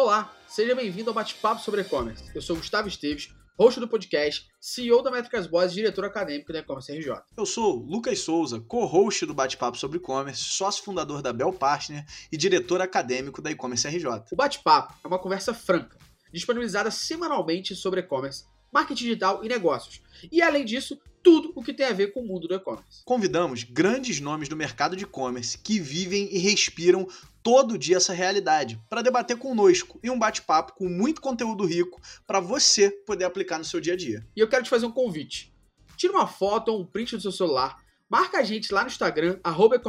Olá, seja bem-vindo ao Bate-Papo sobre E-Commerce. Eu sou Gustavo Esteves, host do podcast, CEO da Métricas Boas e diretor acadêmico da E-Commerce RJ. Eu sou Lucas Souza, co-host do Bate-Papo sobre E-Commerce, sócio fundador da Bell Partner e diretor acadêmico da E-Commerce RJ. O Bate-Papo é uma conversa franca, disponibilizada semanalmente sobre e-commerce, marketing digital e negócios. E além disso, tudo o que tem a ver com o mundo do e-commerce. Convidamos grandes nomes do mercado de e-commerce que vivem e respiram todo dia essa realidade para debater conosco em um bate-papo com muito conteúdo rico para você poder aplicar no seu dia a dia. E eu quero te fazer um convite. Tira uma foto ou um print do seu celular, marca a gente lá no Instagram, arroba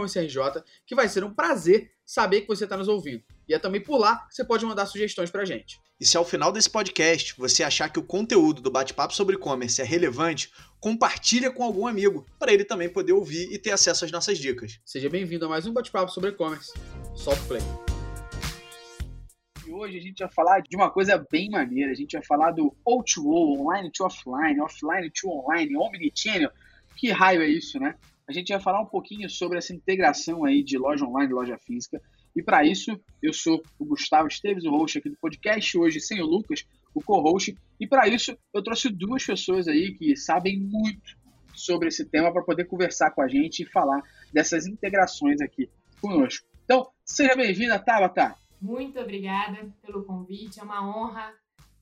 que vai ser um prazer saber que você está nos ouvindo. E é também por lá que você pode mandar sugestões para a gente. E se ao final desse podcast você achar que o conteúdo do bate-papo sobre e-commerce é relevante, compartilha com algum amigo, para ele também poder ouvir e ter acesso às nossas dicas. Seja bem-vindo a mais um bate-papo sobre e-commerce. Solta o play. E hoje a gente vai falar de uma coisa bem maneira. A gente vai falar do O2O, online to offline, offline to online, omnichannel. Que raio é isso, né? A gente vai falar um pouquinho sobre essa integração aí de loja online e loja física. E para isso, eu sou o Gustavo Esteves, o host aqui do podcast, hoje sem o Lucas, o co-host. E para isso, eu trouxe duas pessoas aí que sabem muito sobre esse tema para poder conversar com a gente e falar dessas integrações aqui conosco. Então, seja bem-vinda, Tabata. Muito obrigada pelo convite. É uma honra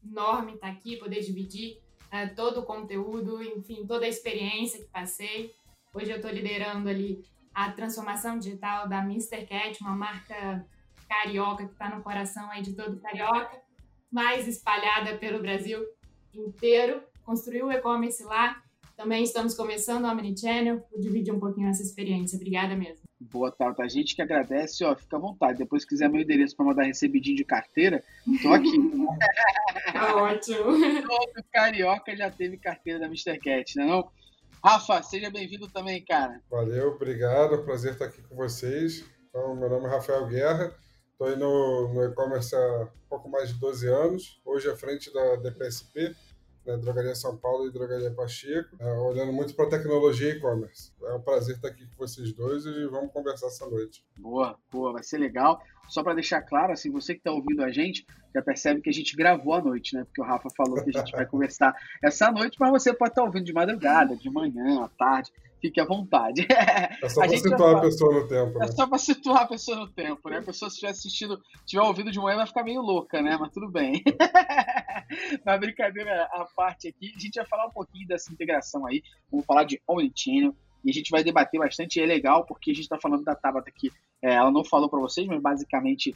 enorme estar aqui, poder dividir uh, todo o conteúdo, enfim, toda a experiência que passei. Hoje eu estou liderando ali a transformação digital da Mr. Cat, uma marca carioca que está no coração aí de todo carioca, mais espalhada pelo Brasil inteiro. Construiu o e-commerce lá. Também estamos começando o Omnichannel. Vou dividir um pouquinho essa experiência. Obrigada mesmo. Boa tarde. A gente que agradece, ó, fica à vontade. Depois, se quiser meu endereço para mandar recebidinho de carteira, tô aqui. tá ótimo. Todo carioca já teve carteira da Mr. Cat, não é não? Rafa, seja bem-vindo também, cara. Valeu, obrigado. Prazer estar aqui com vocês. Então, meu nome é Rafael Guerra. Estou aí no, no e-commerce há pouco mais de 12 anos. Hoje à frente da DPSP, né, Drogaria São Paulo e Drogaria Pacheco, é, olhando muito para tecnologia e e-commerce. É um prazer estar aqui com vocês dois e vamos conversar essa noite. Boa, boa, vai ser legal. Só para deixar claro, assim, você que está ouvindo a gente já percebe que a gente gravou à noite, né? Porque o Rafa falou que a gente vai conversar essa noite, mas você pode estar tá ouvindo de madrugada, de manhã, à tarde. Fique à vontade. É só para situar a pessoa no tempo, né? É só para situar a pessoa no tempo, né? A pessoa, se estiver assistindo, tiver ouvido de manhã, vai ficar meio louca, né? Mas tudo bem. Na brincadeira à parte aqui, a gente vai falar um pouquinho dessa integração aí. Vamos falar de Omnichannel, e a gente vai debater bastante. É legal porque a gente está falando da Tabata aqui. É, ela não falou para vocês, mas basicamente,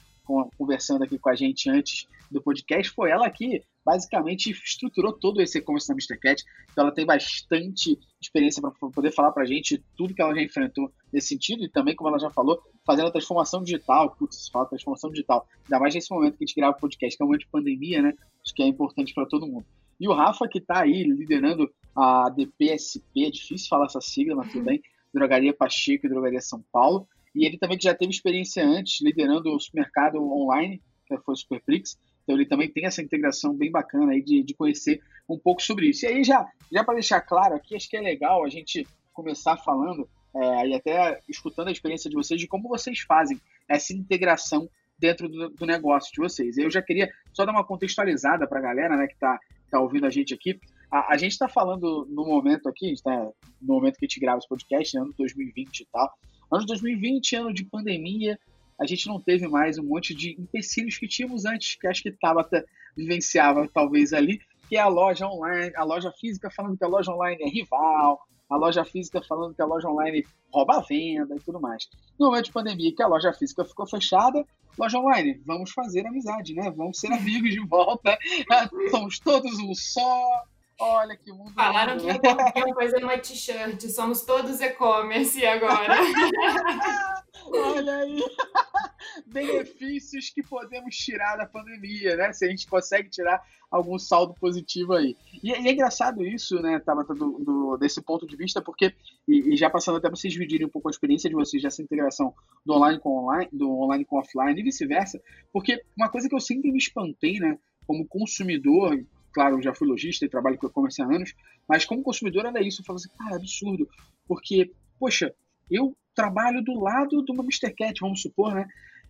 conversando aqui com a gente antes do podcast, foi ela que basicamente estruturou todo esse e-commerce na Mr. Cat. Então ela tem bastante experiência para poder falar para a gente tudo que ela já enfrentou nesse sentido e também, como ela já falou, fazendo a transformação digital. Putz, fala transformação digital. Ainda mais nesse momento que a gente grava o podcast, que é um momento de pandemia, né? Acho que é importante para todo mundo. E o Rafa, que está aí liderando a DPSP, é difícil falar essa sigla, mas tudo bem, Drogaria Pacheco e Drogaria São Paulo. E ele também já teve experiência antes liderando o supermercado online, que foi o Superprix. Então ele também tem essa integração bem bacana aí de, de conhecer um pouco sobre isso. E aí já, já para deixar claro aqui, acho que é legal a gente começar falando é, e até escutando a experiência de vocês de como vocês fazem essa integração dentro do, do negócio de vocês. Eu já queria só dar uma contextualizada para a galera né, que está tá ouvindo a gente aqui. A, a gente está falando no momento aqui, tá no momento que a gente grava esse podcast, né, ano 2020 e tal. Ano de 2020, ano de pandemia, a gente não teve mais um monte de empecilhos que tínhamos antes, que acho que Tabata vivenciava talvez ali, que é a loja online, a loja física falando que a loja online é rival, a loja física falando que a loja online rouba a venda e tudo mais. No momento de pandemia, que a loja física ficou fechada, loja online, vamos fazer amizade, né? Vamos ser amigos de volta. Somos todos um só, Olha que mundo. Falaram que iam fazer uma t-shirt. Somos todos e-commerce agora. Olha aí. Benefícios que podemos tirar da pandemia, né? Se a gente consegue tirar algum saldo positivo aí. E, e é engraçado isso, né, Tabata, do, do, desse ponto de vista, porque, e, e, já passando até para vocês dividirem um pouco a experiência de vocês dessa integração do online com online, do online com offline e vice-versa, porque uma coisa que eu sempre me espantei, né, como consumidor, claro, eu já fui lojista e trabalho com e-commerce há anos, mas como consumidor era isso, eu falava assim, cara, absurdo, porque, poxa, eu trabalho do lado de uma Mr. Cat, vamos supor, né?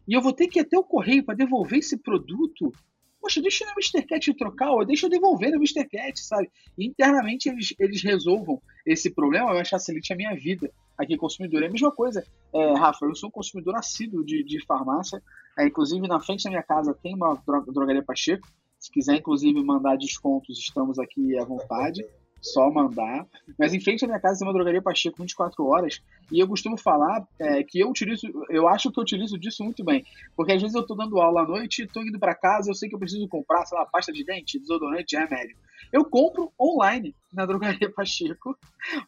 e eu vou ter que ir até o correio para devolver esse produto, poxa, deixa o Mr. Cat trocar, ou deixa eu devolver no Mr. Cat, sabe? E internamente eles, eles resolvam esse problema, vai facilite a minha vida aqui consumidor. É a mesma coisa, é, Rafa, eu sou um consumidor assíduo de, de farmácia, é, inclusive na frente da minha casa tem uma drogaria Pacheco, se quiser inclusive mandar descontos, estamos aqui à vontade só mandar. Mas em frente à minha casa tem uma drogaria Pacheco 24 horas. E eu costumo falar é, que eu utilizo, eu acho que eu utilizo disso muito bem. Porque às vezes eu tô dando aula à noite, tô indo para casa, eu sei que eu preciso comprar, sei lá, pasta de dente, desodorante, remédio. Eu compro online na drogaria Pacheco,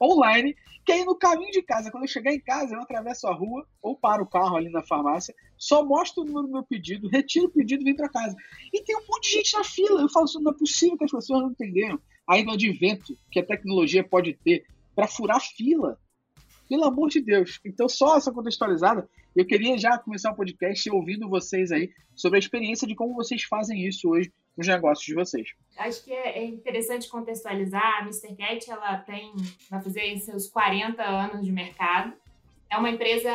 online, que aí no caminho de casa, quando eu chegar em casa, eu atravesso a rua ou paro o carro ali na farmácia, só mostro o número do meu pedido, retiro o pedido e venho para casa. E tem um monte de gente na fila. Eu falo assim, não é possível que as pessoas não entenderam aí no advento que a tecnologia pode ter para furar fila. Pelo amor de Deus. Então, só essa contextualizada, eu queria já começar o podcast ouvindo vocês aí sobre a experiência de como vocês fazem isso hoje nos negócios de vocês. Acho que é interessante contextualizar. A Mr. Cat ela tem, vai fazer seus 40 anos de mercado. É uma empresa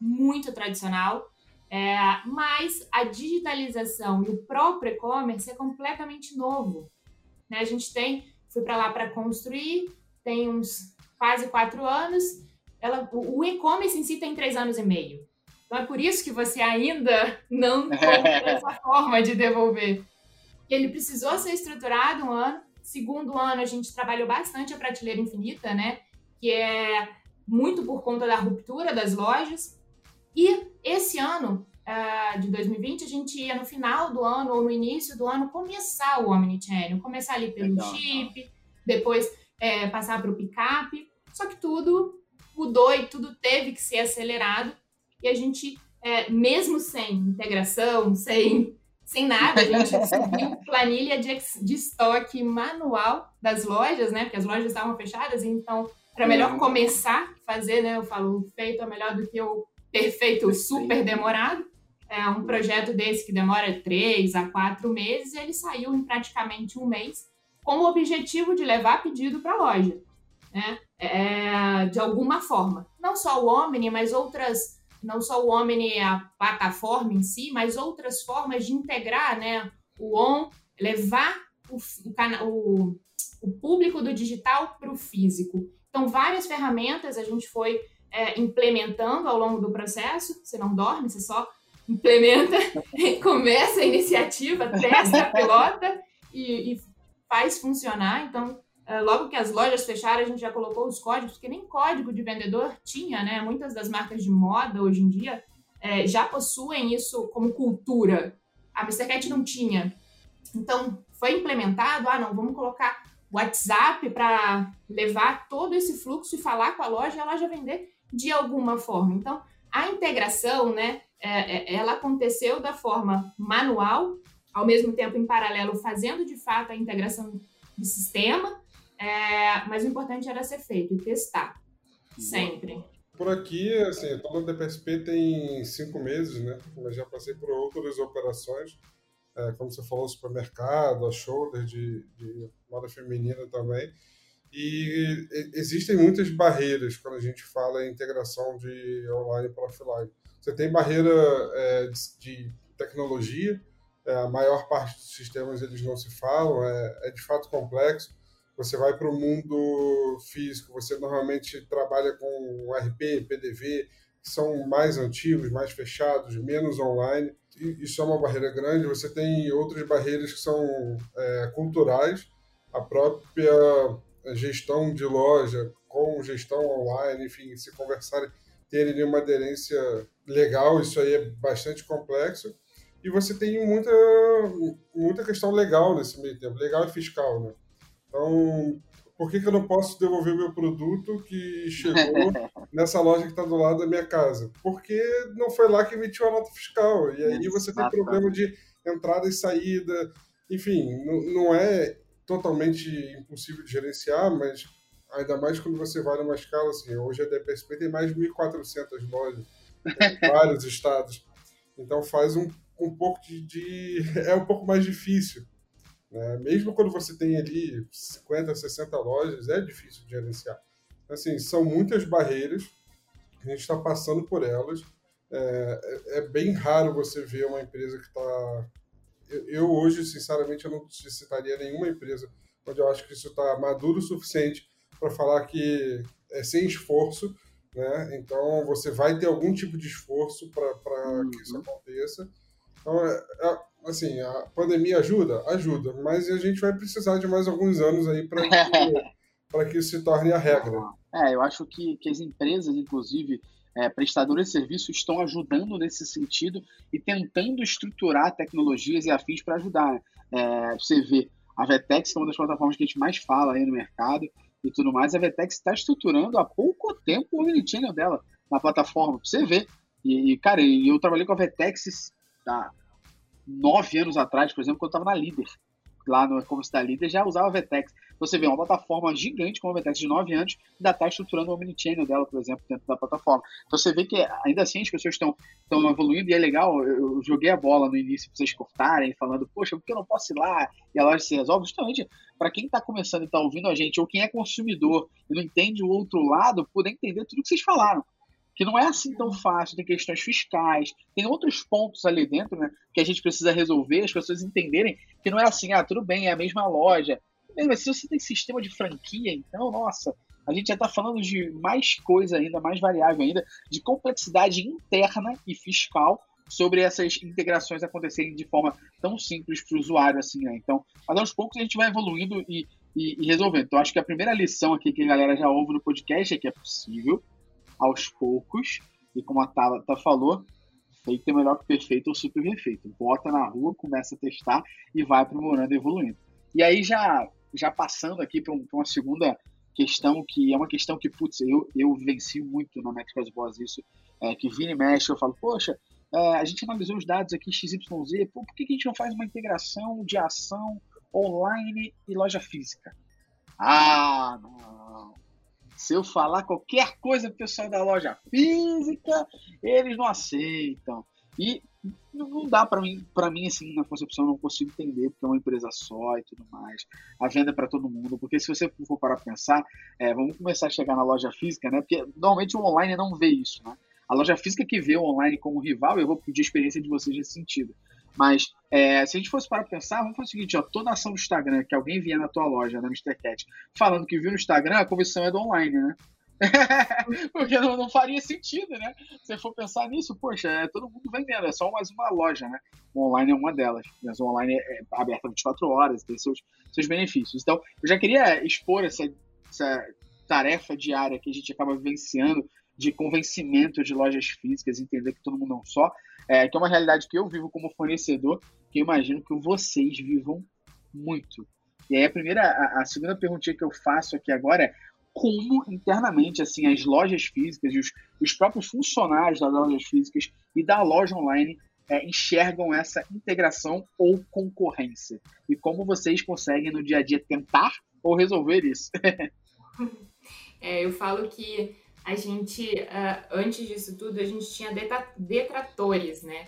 muito tradicional, é, mas a digitalização e o próprio e-commerce é completamente novo. Né? A gente tem, fui para lá para construir, tem uns quase quatro anos. Ela, o e-commerce em si tem três anos e meio. Então é por isso que você ainda não encontra essa forma de devolver. Ele precisou ser estruturado um ano. Segundo ano, a gente trabalhou bastante a prateleira infinita, né? Que é muito por conta da ruptura das lojas. E esse ano, uh, de 2020, a gente ia no final do ano ou no início do ano começar o Omnichannel, começar ali pelo Legal. chip, depois é, passar para o picape. Só que tudo mudou e tudo teve que ser acelerado. E a gente, é, mesmo sem integração, sem, sem nada, a gente subiu planilha de, de estoque manual das lojas, né? Porque as lojas estavam fechadas, então era melhor uhum. começar a fazer, né? Eu falo, feito é melhor do que o perfeito super demorado é, um projeto desse que demora três a quatro meses, ele saiu em praticamente um mês, com o objetivo de levar pedido para a loja, né? É, de alguma forma. Não só o Omni, mas outras, não só o Omni, a plataforma em si, mas outras formas de integrar né, o ON, levar o, o, o público do digital para o físico. Então, várias ferramentas a gente foi é, implementando ao longo do processo. Você não dorme, você só implementa, começa a iniciativa, testa, pilota e, e faz funcionar. Então, é, logo que as lojas fecharam, a gente já colocou os códigos, porque nem código de vendedor tinha, né? Muitas das marcas de moda hoje em dia é, já possuem isso como cultura. A Mr. Cat não tinha. Então, foi implementado, ah, não, vamos colocar WhatsApp para levar todo esse fluxo e falar com a loja e a loja vender de alguma forma. Então, a integração, né, é, é, ela aconteceu da forma manual, ao mesmo tempo em paralelo fazendo de fato a integração do sistema, é, mas o importante era ser feito e testar, sempre. Por aqui, assim, eu estou no DPSP tem cinco meses, né? Mas já passei por outras operações, é, como você falou, supermercado, a shoulder de, de moda feminina também. E existem muitas barreiras quando a gente fala em integração de online para offline. Você tem barreira é, de, de, tecnologia, é, a maior parte dos sistemas eles não se falam, é, é de fato complexo. Você vai para o mundo físico, você normalmente trabalha com RP, PDV, que são mais antigos, mais fechados, menos online. Isso é uma barreira grande. Você tem outras barreiras que são é, culturais, a própria gestão de loja com gestão online, enfim, se conversarem terem uma aderência legal, isso aí é bastante complexo. E você tem muita, muita questão legal nesse meio tempo, legal e fiscal, né? Então, por que, que eu não posso devolver meu produto que chegou nessa loja que está do lado da minha casa? Porque não foi lá que emitiu a nota fiscal. E aí você tem problema de entrada e saída. Enfim, não, não é totalmente impossível de gerenciar, mas ainda mais quando você vai numa escala assim. Hoje a DPSP tem mais de 1.400 lojas em vários estados. Então faz um, um pouco de, de, É um pouco mais difícil. Né? Mesmo quando você tem ali 50, 60 lojas, é difícil de gerenciar. Assim, são muitas barreiras, a gente está passando por elas. é, é, é bem raro você ver uma empresa que está. Eu, eu, hoje, sinceramente, eu não citaria nenhuma empresa onde eu acho que isso está maduro o suficiente para falar que é sem esforço, né? Então você vai ter algum tipo de esforço para uhum. que isso aconteça. Então, é, é, assim, a pandemia ajuda? Ajuda, mas a gente vai precisar de mais alguns anos aí para que, que isso se torne a regra. É, eu acho que, que as empresas, inclusive, é, prestadores de serviço, estão ajudando nesse sentido e tentando estruturar tecnologias e afins para ajudar. É, você vê, a Vetex, que é uma das plataformas que a gente mais fala aí no mercado e tudo mais, a Vetex está estruturando há pouco tempo o omnichannel dela na plataforma, para você ver. E, cara, eu trabalhei com a Vetex há nove anos atrás, por exemplo, quando eu estava na Líder lá no e-commerce da Líder já usava a Vetex. Você vê uma plataforma gigante como a Vetex de 9 anos, ainda está estruturando o omnichannel dela, por exemplo, dentro da plataforma. Então você vê que ainda assim as pessoas estão evoluindo e é legal. Eu, joguei a bola no início para vocês cortarem, falando, poxa, por que eu não posso ir lá e a loja se resolve? Justamente para quem está começando e está ouvindo a gente, ou quem é consumidor e não entende o outro lado, poder entender tudo que vocês falaram que não é assim tão fácil, tem questões fiscais, tem outros pontos ali dentro, né, que a gente precisa resolver, as pessoas entenderem que não é assim, ah, tudo bem, é a mesma loja. Mas se você tem sistema de franquia, então, nossa, a gente já está falando de mais coisa ainda, mais variável ainda, de complexidade interna e fiscal sobre essas integrações acontecerem de forma tão simples para o usuário, assim, né? Então, mas aos poucos a gente vai evoluindo e, e, e resolvendo. Então, acho que a primeira lição aqui que a galera já ouve no podcast é que é possível, aos poucos, e como a Tabata falou, feito é melhor que perfeito ou super perfeito. Bota na rua, começa a testar e vai aprimorando e evoluindo. E aí, já, já passando aqui para um, uma segunda questão, que é uma questão que, putz, eu, eu venci muito na Métricas Boas isso, é, que vira e mexe, eu falo, poxa, é, a gente analisou os dados aqui XYZ, pô, por que, a gente não faz uma integração de ação online e loja física? Ah, não. Se eu falar qualquer coisa pro pessoal da loja física, eles não aceitam. E não dá para mim, para mim assim, na concepção eu não consigo entender porque é uma empresa só e tudo mais. A venda é para todo mundo, porque se você for parar para pensar, é, vamos começar a chegar na loja física, né? Porque normalmente o online não vê isso, né? A loja física que vê o online como rival, eu vou pedir a experiência de vocês nesse sentido. Mas é, se a gente fosse para pensar, vamos fazer o seguinte: ó, toda ação do Instagram que alguém vier na tua loja, na Mr. Cat, falando que viu no Instagram, a conversão é do online, né? Porque não, não, faria sentido, né? Se for pensar nisso, poxa, é todo mundo vendendo, é só mais uma loja, né? O online é uma delas. Mas o online é, é aberto 24 horas, tem seus, seus benefícios. Então, eu já queria expor essa, essa tarefa diária que a gente acaba vivenciando de convencimento de lojas físicas, entender que todo mundo não só, é, que é uma realidade que eu vivo como fornecedor, que eu imagino que vocês vivam muito. E aí a primeira, a, a segunda perguntinha que eu faço aqui agora é como internamente assim as lojas físicas e os, os próprios funcionários das lojas físicas e da loja online é, enxergam essa integração ou concorrência e como vocês conseguem no dia a dia tentar ou resolver isso. é, eu falo que a gente, uh, antes disso tudo, a gente tinha detratores, né?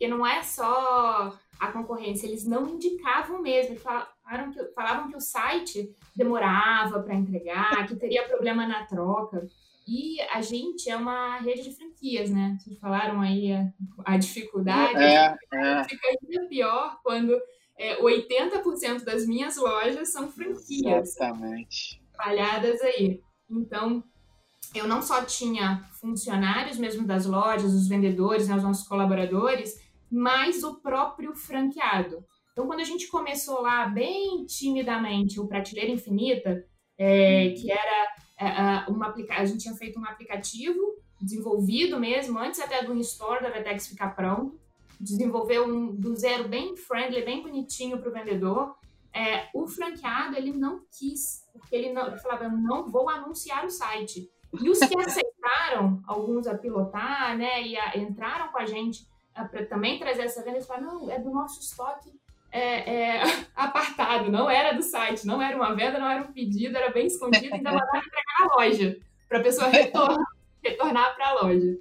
E não é só a concorrência, eles não indicavam mesmo, falaram que, falavam que o site demorava para entregar, que teria problema na troca. E a gente é uma rede de franquias, né? Vocês falaram aí a, a dificuldade. É, é. Fica ainda pior quando é, 80% das minhas lojas são franquias. Exatamente. Espalhadas aí. Então, eu não só tinha funcionários mesmo das lojas, os vendedores, né, os nossos colaboradores, mas o próprio franqueado. Então, quando a gente começou lá bem timidamente o Prateleira Infinita, é, que era é, uma a gente tinha feito um aplicativo desenvolvido mesmo, antes até do store da Vetex ficar pronto, desenvolveu um do zero bem friendly, bem bonitinho para o vendedor. É, o franqueado ele não quis, porque ele, não, ele falava, eu não vou anunciar o site. E os que aceitaram, alguns a pilotar, né, e a, entraram com a gente para também trazer essa venda, eles falaram, não, é do nosso estoque é, é, apartado, não era do site, não era uma venda, não era um pedido, era bem escondido, ainda mandaram entregar na loja, para a pessoa retornar, retornar para a loja.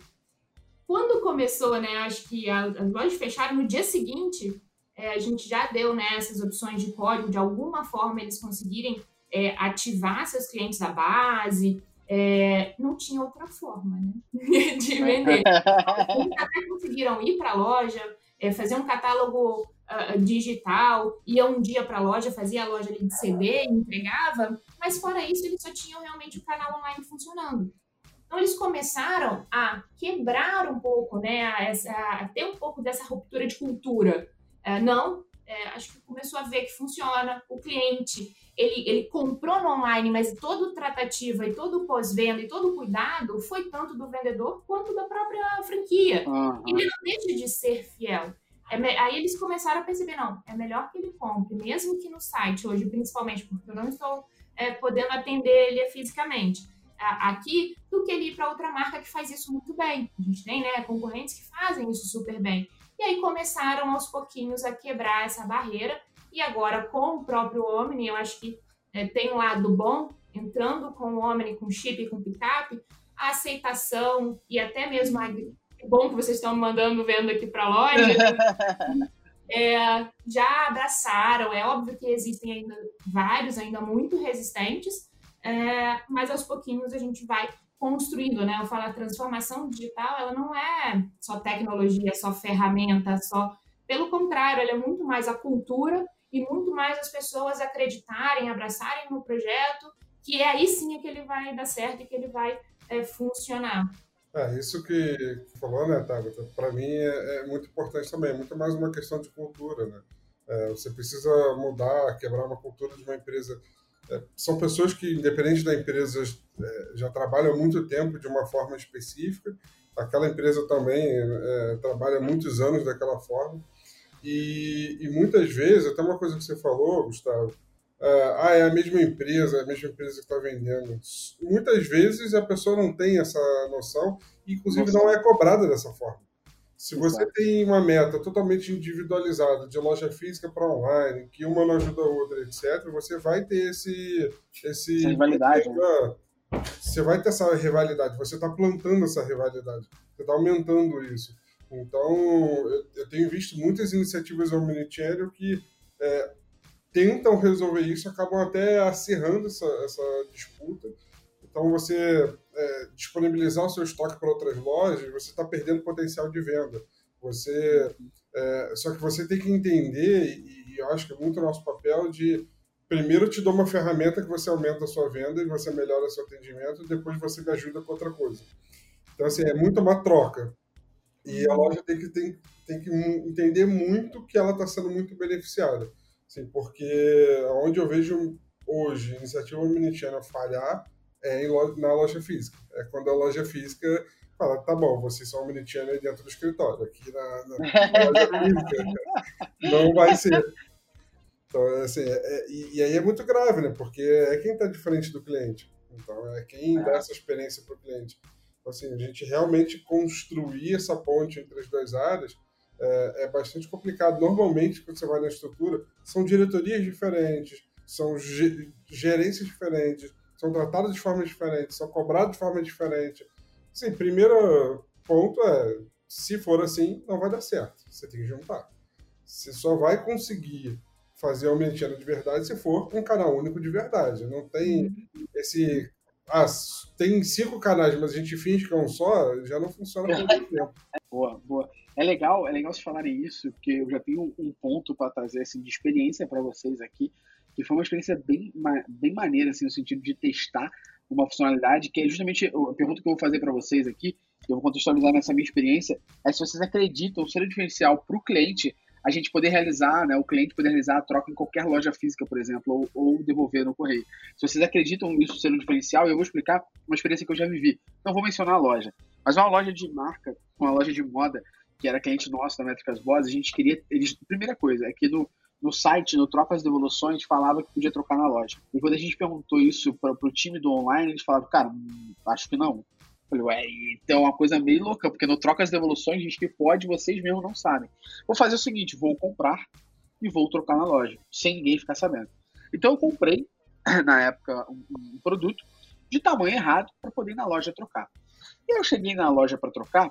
Quando começou, né, acho que as lojas fecharam no dia seguinte, é, a gente já deu né, essas opções de código, de alguma forma eles conseguirem é, ativar seus clientes da base, é, não tinha outra forma né, de vender. Eles até conseguiram ir para a loja, é, fazer um catálogo uh, digital, ia um dia para a loja, fazia a loja ali de CD, entregava, mas fora isso, eles só tinham realmente o canal online funcionando. Então, eles começaram a quebrar um pouco, né, a, a ter um pouco dessa ruptura de cultura. É, não, é, acho que começou a ver que funciona, o cliente, ele, ele comprou no online, mas toda tratativa e todo o pós-venda e todo o cuidado foi tanto do vendedor quanto da própria franquia. Uhum. Ele não deixa de ser fiel. É, aí eles começaram a perceber, não, é melhor que ele compre, mesmo que no site hoje, principalmente, porque eu não estou é, podendo atender ele fisicamente aqui, do que ele ir para outra marca que faz isso muito bem. A gente tem né, concorrentes que fazem isso super bem. E aí começaram aos pouquinhos a quebrar essa barreira. E agora, com o próprio Omni, eu acho que é, tem um lado bom, entrando com o Omni, com chip e com picape, a aceitação e até mesmo a. Que bom que vocês estão mandando vendo aqui para a loja. é, já abraçaram. É óbvio que existem ainda vários, ainda muito resistentes, é, mas aos pouquinhos a gente vai construindo, né? Eu falo, a transformação digital, ela não é só tecnologia, só ferramenta, só... Pelo contrário, ela é muito mais a cultura e muito mais as pessoas acreditarem, abraçarem no projeto, que é aí sim é que ele vai dar certo e que ele vai é, funcionar. É, isso que falou, né, Tabata, para mim é, é, muito importante também, é muito mais uma questão de cultura, né? É, você precisa mudar, quebrar uma cultura de uma empresa é, são pessoas que, independente da empresa, é, já trabalham há muito tempo de uma forma específica. Aquela empresa também trabalha muitos anos daquela forma. E, e, muitas vezes, até uma coisa que você falou, Gustavo, é, ah, é a mesma empresa, é a mesma empresa que está vendendo. Muitas vezes a pessoa não tem essa noção, inclusive Nossa. não é cobrada dessa forma. Se você tem uma meta totalmente individualizada de loja física para online, que uma não ajuda a outra, etc., você vai ter esse. esse essa rivalidade. Né? Você vai ter essa rivalidade, você está plantando essa rivalidade, você está aumentando isso. Então, eu, tenho visto muitas iniciativas omnichannel que é, tentam resolver isso, acabam até acirrando essa, essa disputa. Então, você é, disponibilizar o seu estoque para outras lojas, você está perdendo potencial de venda. Você, é, só que você tem que entender, e, e eu acho que é muito nosso papel, de primeiro te dou uma ferramenta que você aumenta a sua venda e você melhora seu atendimento, depois você me ajuda com outra coisa. Então, assim, é muito uma troca. E a loja tem que, tem, tem que entender muito que ela está sendo muito beneficiada. Assim, porque onde eu vejo hoje iniciativa Omnichannel falhar é em loja, na loja física. É quando a loja física fala, tá bom, vocês são omnichannel dentro do escritório, aqui na, na, na loja física não vai ser. Então, assim, é, é, e, e, aí é muito grave, né? Porque é quem está de frente do cliente. Então, é quem dá é. essa experiência para o cliente. Então, assim, a gente realmente construir essa ponte entre as duas áreas é, é bastante complicado. Normalmente, quando você vai na estrutura, são diretorias diferentes, são gerências diferentes, são tratados de forma diferente, são cobrados de forma diferente. Sim, primeiro ponto é, se for assim, não vai dar certo. Você tem que juntar. Você só vai conseguir fazer o Mentiana de verdade se for um canal único de verdade. Não tem uhum. esse. Ah, tem cinco canais, mas a gente finge que é um só, já não funciona por muito tempo. Boa, boa. É legal, é legal vocês falarem isso, porque eu já tenho um ponto para trazer assim, de experiência para vocês aqui que foi uma experiência bem, bem maneira, assim, no sentido de testar uma funcionalidade, que é justamente a pergunta que eu vou fazer para vocês aqui, eu vou contextualizar nessa minha experiência, é se vocês acreditam ser o diferencial para o cliente a gente poder realizar, né, o cliente poder realizar a troca em qualquer loja física, por exemplo, ou, ou devolver no correio. Se vocês acreditam nisso ser um diferencial, eu vou explicar uma experiência que eu já vivi. Não vou mencionar a loja, mas uma loja de marca, uma loja de moda, que era cliente nosso da Métricas Boss, a gente queria. Eles, primeira coisa, é que no, no site, no Trocas de Evoluções, falava que podia trocar na loja. E quando a gente perguntou isso para o time do online, eles falavam, cara, hum, acho que não. Eu falei, ué, então é uma coisa meio louca, porque no Trocas de Evoluções diz que pode, vocês mesmos não sabem. Vou fazer o seguinte, vou comprar e vou trocar na loja, sem ninguém ficar sabendo. Então eu comprei, na época, um, um produto de tamanho errado para poder ir na loja trocar. E eu cheguei na loja para trocar,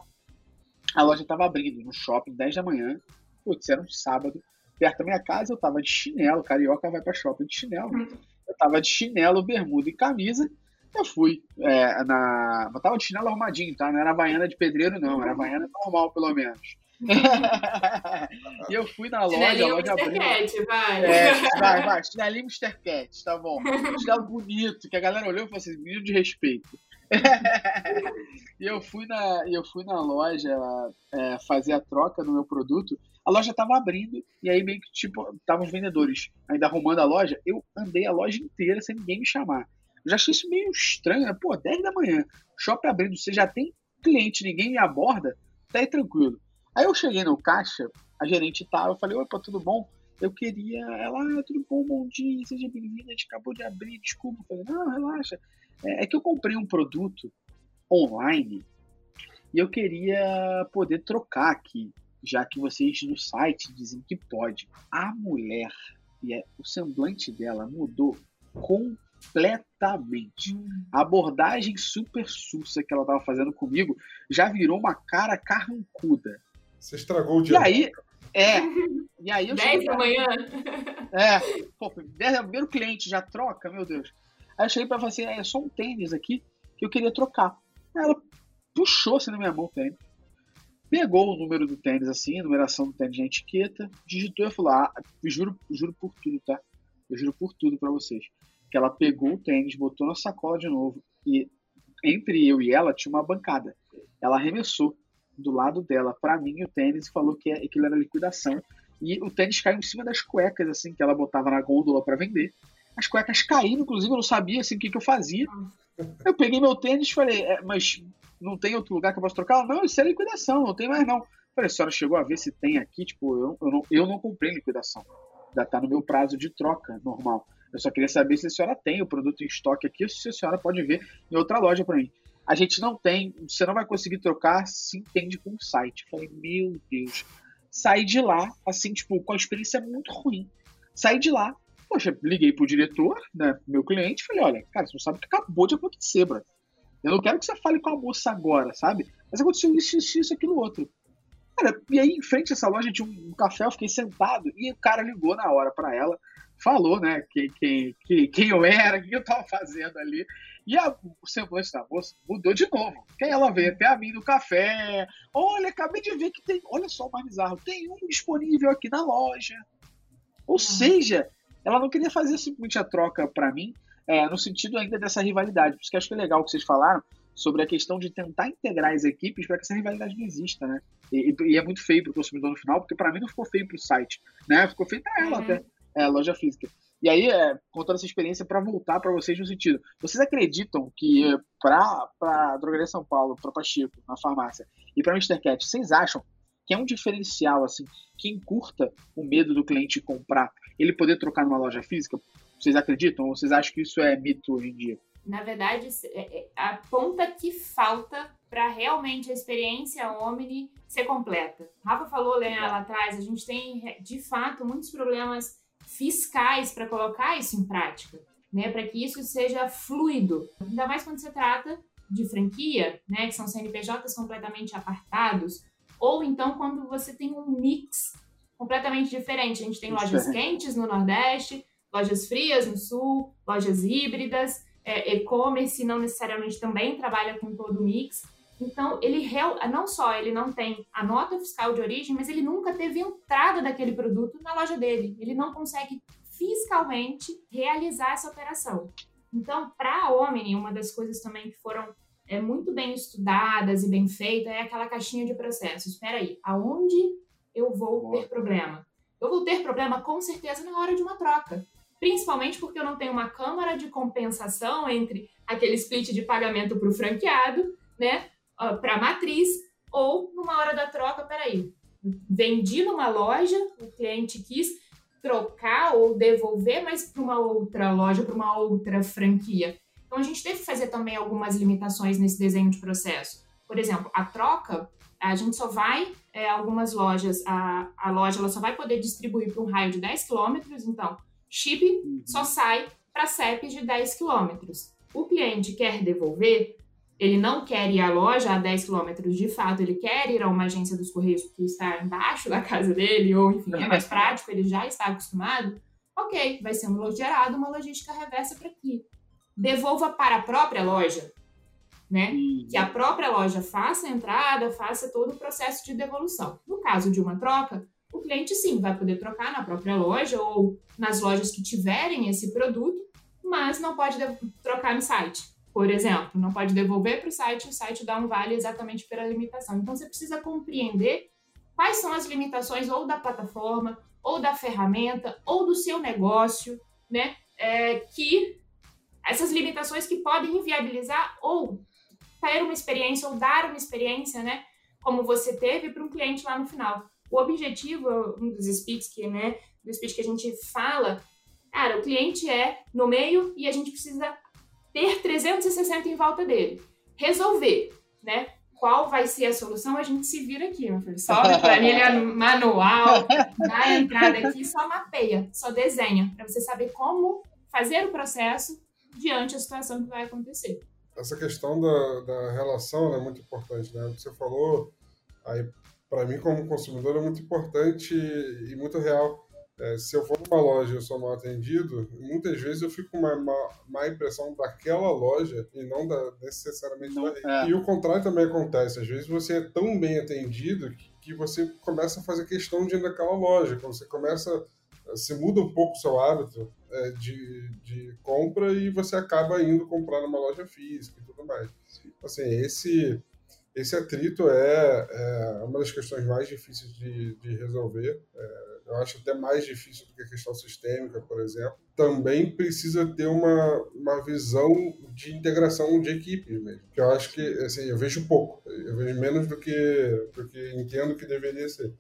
a loja estava abrindo no shopping 10 da manhã, putz, era um sábado, perto da minha casa, eu tava de chinelo, carioca vai pra shopping de chinelo. Uhum. Eu tava de chinelo, bermuda e camisa. Eu fui. É, na... Eu tava de chinelo arrumadinho, tá? Não era Havaiana de pedreiro, não. Era Havaiana normal, pelo menos. e eu fui na loja, a loja abriu. Cat, vai. É, vai, vai. Chinelinho Mr. Cat, tá bom. Chinelo bonito, que a galera olhou e falou assim, menino de respeito. e eu fui na, eu fui na loja é, fazer a troca no meu produto. A loja tava abrindo e aí meio que tipo, estavam os vendedores ainda arrumando a loja. Eu andei a loja inteira sem ninguém me chamar. Já achei isso meio estranho, né? Pô, 10 da manhã, shopping abrindo, você já tem cliente, ninguém me aborda, tá aí tranquilo. Aí eu cheguei no caixa, a gerente tava, eu falei, opa, tudo bom? Eu queria. Ela, ah, tudo bom, bom dia, seja bem-vinda, a gente acabou de abrir, desculpa. Eu falei, não, relaxa. É, é que eu comprei um produto online e eu queria poder trocar aqui, já que vocês no site dizem que pode. A mulher, e é, o semblante dela mudou completamente. Hum. A abordagem super sussa que ela estava fazendo comigo já virou uma cara carrancuda. Você estragou o dia. E aí, é. E aí eu 10 da manhã. É, pô, 10 primeiro cliente já troca, meu Deus. Aí eu cheguei pra falar assim, é só um tênis aqui que eu queria trocar. Aí ela puxou assim na minha mão o tênis. Pegou o número do tênis assim, a numeração do tênis na etiqueta, digitou e falou: Ah, juro, juro por tudo, tá? Eu juro por tudo para vocês. Que ela pegou o tênis, botou na sacola de novo e entre eu e ela tinha uma bancada. Ela arremessou do lado dela para mim o tênis e falou que aquilo era liquidação. E o tênis caiu em cima das cuecas, assim, que ela botava na gôndola para vender. As cuecas caíram, inclusive, eu não sabia assim, o que, que eu fazia. Eu peguei meu tênis e falei, é, mas não tem outro lugar que eu possa trocar? Não, isso é liquidação, não tem mais não. Eu falei, a senhora chegou a ver se tem aqui? Tipo, eu, eu, não, eu não comprei liquidação. Ainda tá no meu prazo de troca normal. Eu só queria saber se a senhora tem o produto em estoque aqui ou se a senhora pode ver em outra loja para mim. A gente não tem, você não vai conseguir trocar se entende com o site. Eu falei, meu Deus. Saí de lá, assim, tipo, com a experiência muito ruim. Saí de lá, poxa, liguei pro diretor, né, meu cliente, falei, olha, cara, você não sabe o que acabou de acontecer, bro. Eu não quero que você fale com a moça agora, sabe? Mas aconteceu isso, isso, isso, aquilo, outro. Cara, e aí, em frente a essa loja tinha um, um café, eu fiquei sentado, e o cara ligou na hora para ela, falou, né, quem, quem, quem, quem eu era, o que eu tava fazendo ali. E a, o semblante da moça mudou de novo. Quem ela veio até a mim no café. Olha, acabei de ver que tem. Olha só o mais bizarro. Tem um disponível aqui na loja. Ou seja, ela não queria fazer simplesmente a troca para mim, é, no sentido ainda dessa rivalidade. Por isso que acho que é legal o que vocês falaram sobre a questão de tentar integrar as equipes para que essa rivalidade não exista, né? E, e é muito feio para o consumidor no final, porque para mim não ficou feio para o site, né? Ficou feio para ela uhum. até, é, loja física. E aí, é, contando essa experiência para voltar para vocês no sentido, vocês acreditam que para a Drogaria São Paulo, para Pachico, na farmácia, e para Mr. Cat, vocês acham que é um diferencial, assim, que encurta o medo do cliente comprar, ele poder trocar numa loja física? Vocês acreditam ou vocês acham que isso é mito hoje em dia? Na verdade, é, é, a ponta que falta para realmente a experiência Omni ser completa. Rafa falou né, lá atrás, a gente tem de fato muitos problemas fiscais para colocar isso em prática, né? Para que isso seja fluido. Ainda mais quando se trata de franquia, né? Que são CNPJs completamente apartados, ou então quando você tem um mix completamente diferente. A gente tem lojas quentes no Nordeste, lojas frias no Sul, lojas híbridas, é, e-commerce não necessariamente também trabalha com todo o mix. Então, ele não só ele não tem a nota fiscal de origem, mas ele nunca teve entrada daquele produto na loja dele. Ele não consegue fiscalmente realizar essa operação. Então, para a Omni, uma das coisas também que foram é, muito bem estudadas e bem feitas é aquela caixinha de processos. Espera aí, aonde eu vou ter problema? Eu vou ter problema com certeza na hora de uma troca. Principalmente porque eu não tenho uma câmara de compensação entre aquele split de pagamento para o franqueado, né? Para a matriz, ou numa hora da troca, peraí, vendi numa loja, o cliente quis trocar ou devolver, mas para uma outra loja, para uma outra franquia. Então a gente teve que fazer também algumas limitações nesse desenho de processo. Por exemplo, a troca, a gente só vai, é, algumas lojas, a, a loja ela só vai poder distribuir para um raio de 10 quilômetros, então chip só sai para CEP de 10 quilômetros. O cliente quer devolver, ele não quer ir à loja a 10 quilômetros de fato, ele quer ir a uma agência dos Correios que está embaixo da casa dele, ou enfim, é mais prático, ele já está acostumado, ok, vai ser gerado uma logística reversa para aqui. devolva para a própria loja, né? Que a própria loja faça a entrada, faça todo o processo de devolução. No caso de uma troca, o cliente sim vai poder trocar na própria loja ou nas lojas que tiverem esse produto, mas não pode trocar no site. Por exemplo, não pode devolver para o site, o site dá um vale exatamente pela limitação. Então você precisa compreender quais são as limitações ou da plataforma, ou da ferramenta, ou do seu negócio, né? É, que essas limitações que podem inviabilizar ou ter uma experiência ou dar uma experiência, né? Como você teve para um cliente lá no final. O objetivo, um dos speaks que, né, do speech que a gente fala, cara, o cliente é no meio e a gente precisa ter 360 em volta dele. Resolver, né? Qual vai ser a solução? A gente se vira aqui, meu filho. Sobe planilha manual, dá a entrada aqui, só mapeia, só desenha, para você saber como fazer o processo diante da situação que vai acontecer. Essa questão da, da relação é muito importante, né? O que você falou, aí para mim como consumidor é muito importante e muito real. É, se eu for numa loja e eu sou mal atendido, muitas vezes eu fico com uma má, má impressão daquela loja e não da, necessariamente não, da é. E o contrário também acontece. Às vezes você é tão bem atendido que, que você começa a fazer questão de ir naquela loja. Quando você começa, você muda um pouco o seu hábito é, de, de compra e você acaba indo comprar numa loja física e tudo mais. Assim, esse esse atrito é, é, uma das questões mais difíceis de, de resolver. É, eu acho até mais difícil do que a questão sistêmica, por exemplo. Também precisa ter uma, uma visão de integração de equipes mesmo. Que eu acho que, assim, eu vejo pouco. Eu vejo menos do que, do que entendo que deveria ser.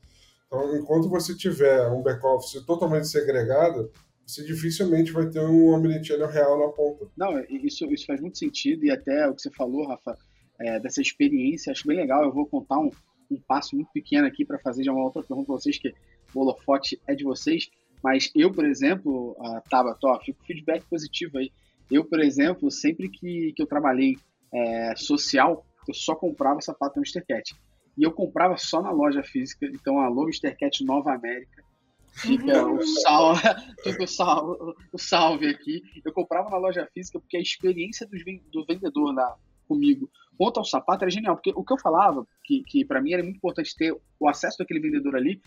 Então, enquanto você tiver um back-office totalmente segregado, você dificilmente vai ter um omnichannel real na ponta. Não, isso, isso faz muito sentido e até o que você falou, Rafa, é, dessa experiência. Acho bem legal. Eu vou contar um, um passo muito pequeno aqui para fazer já uma outra pergunta para vocês, que o holofote é de vocês. Mas eu, por exemplo, uh, Tabata, ó, fico feedback positivo aí. Eu, por exemplo, sempre que, que eu trabalhei é, social, eu só comprava sapato Mr. Cat. E eu comprava só na loja física. Então, a Mr. Cat Nova América. Fica o, sal, fica o, sal, o salve aqui. Eu comprava na loja física porque a experiência do, do vendedor lá comigo quanto ao sapato era genial, porque o que eu falava, que, que para mim era muito importante ter o acesso daquele vendedor ali,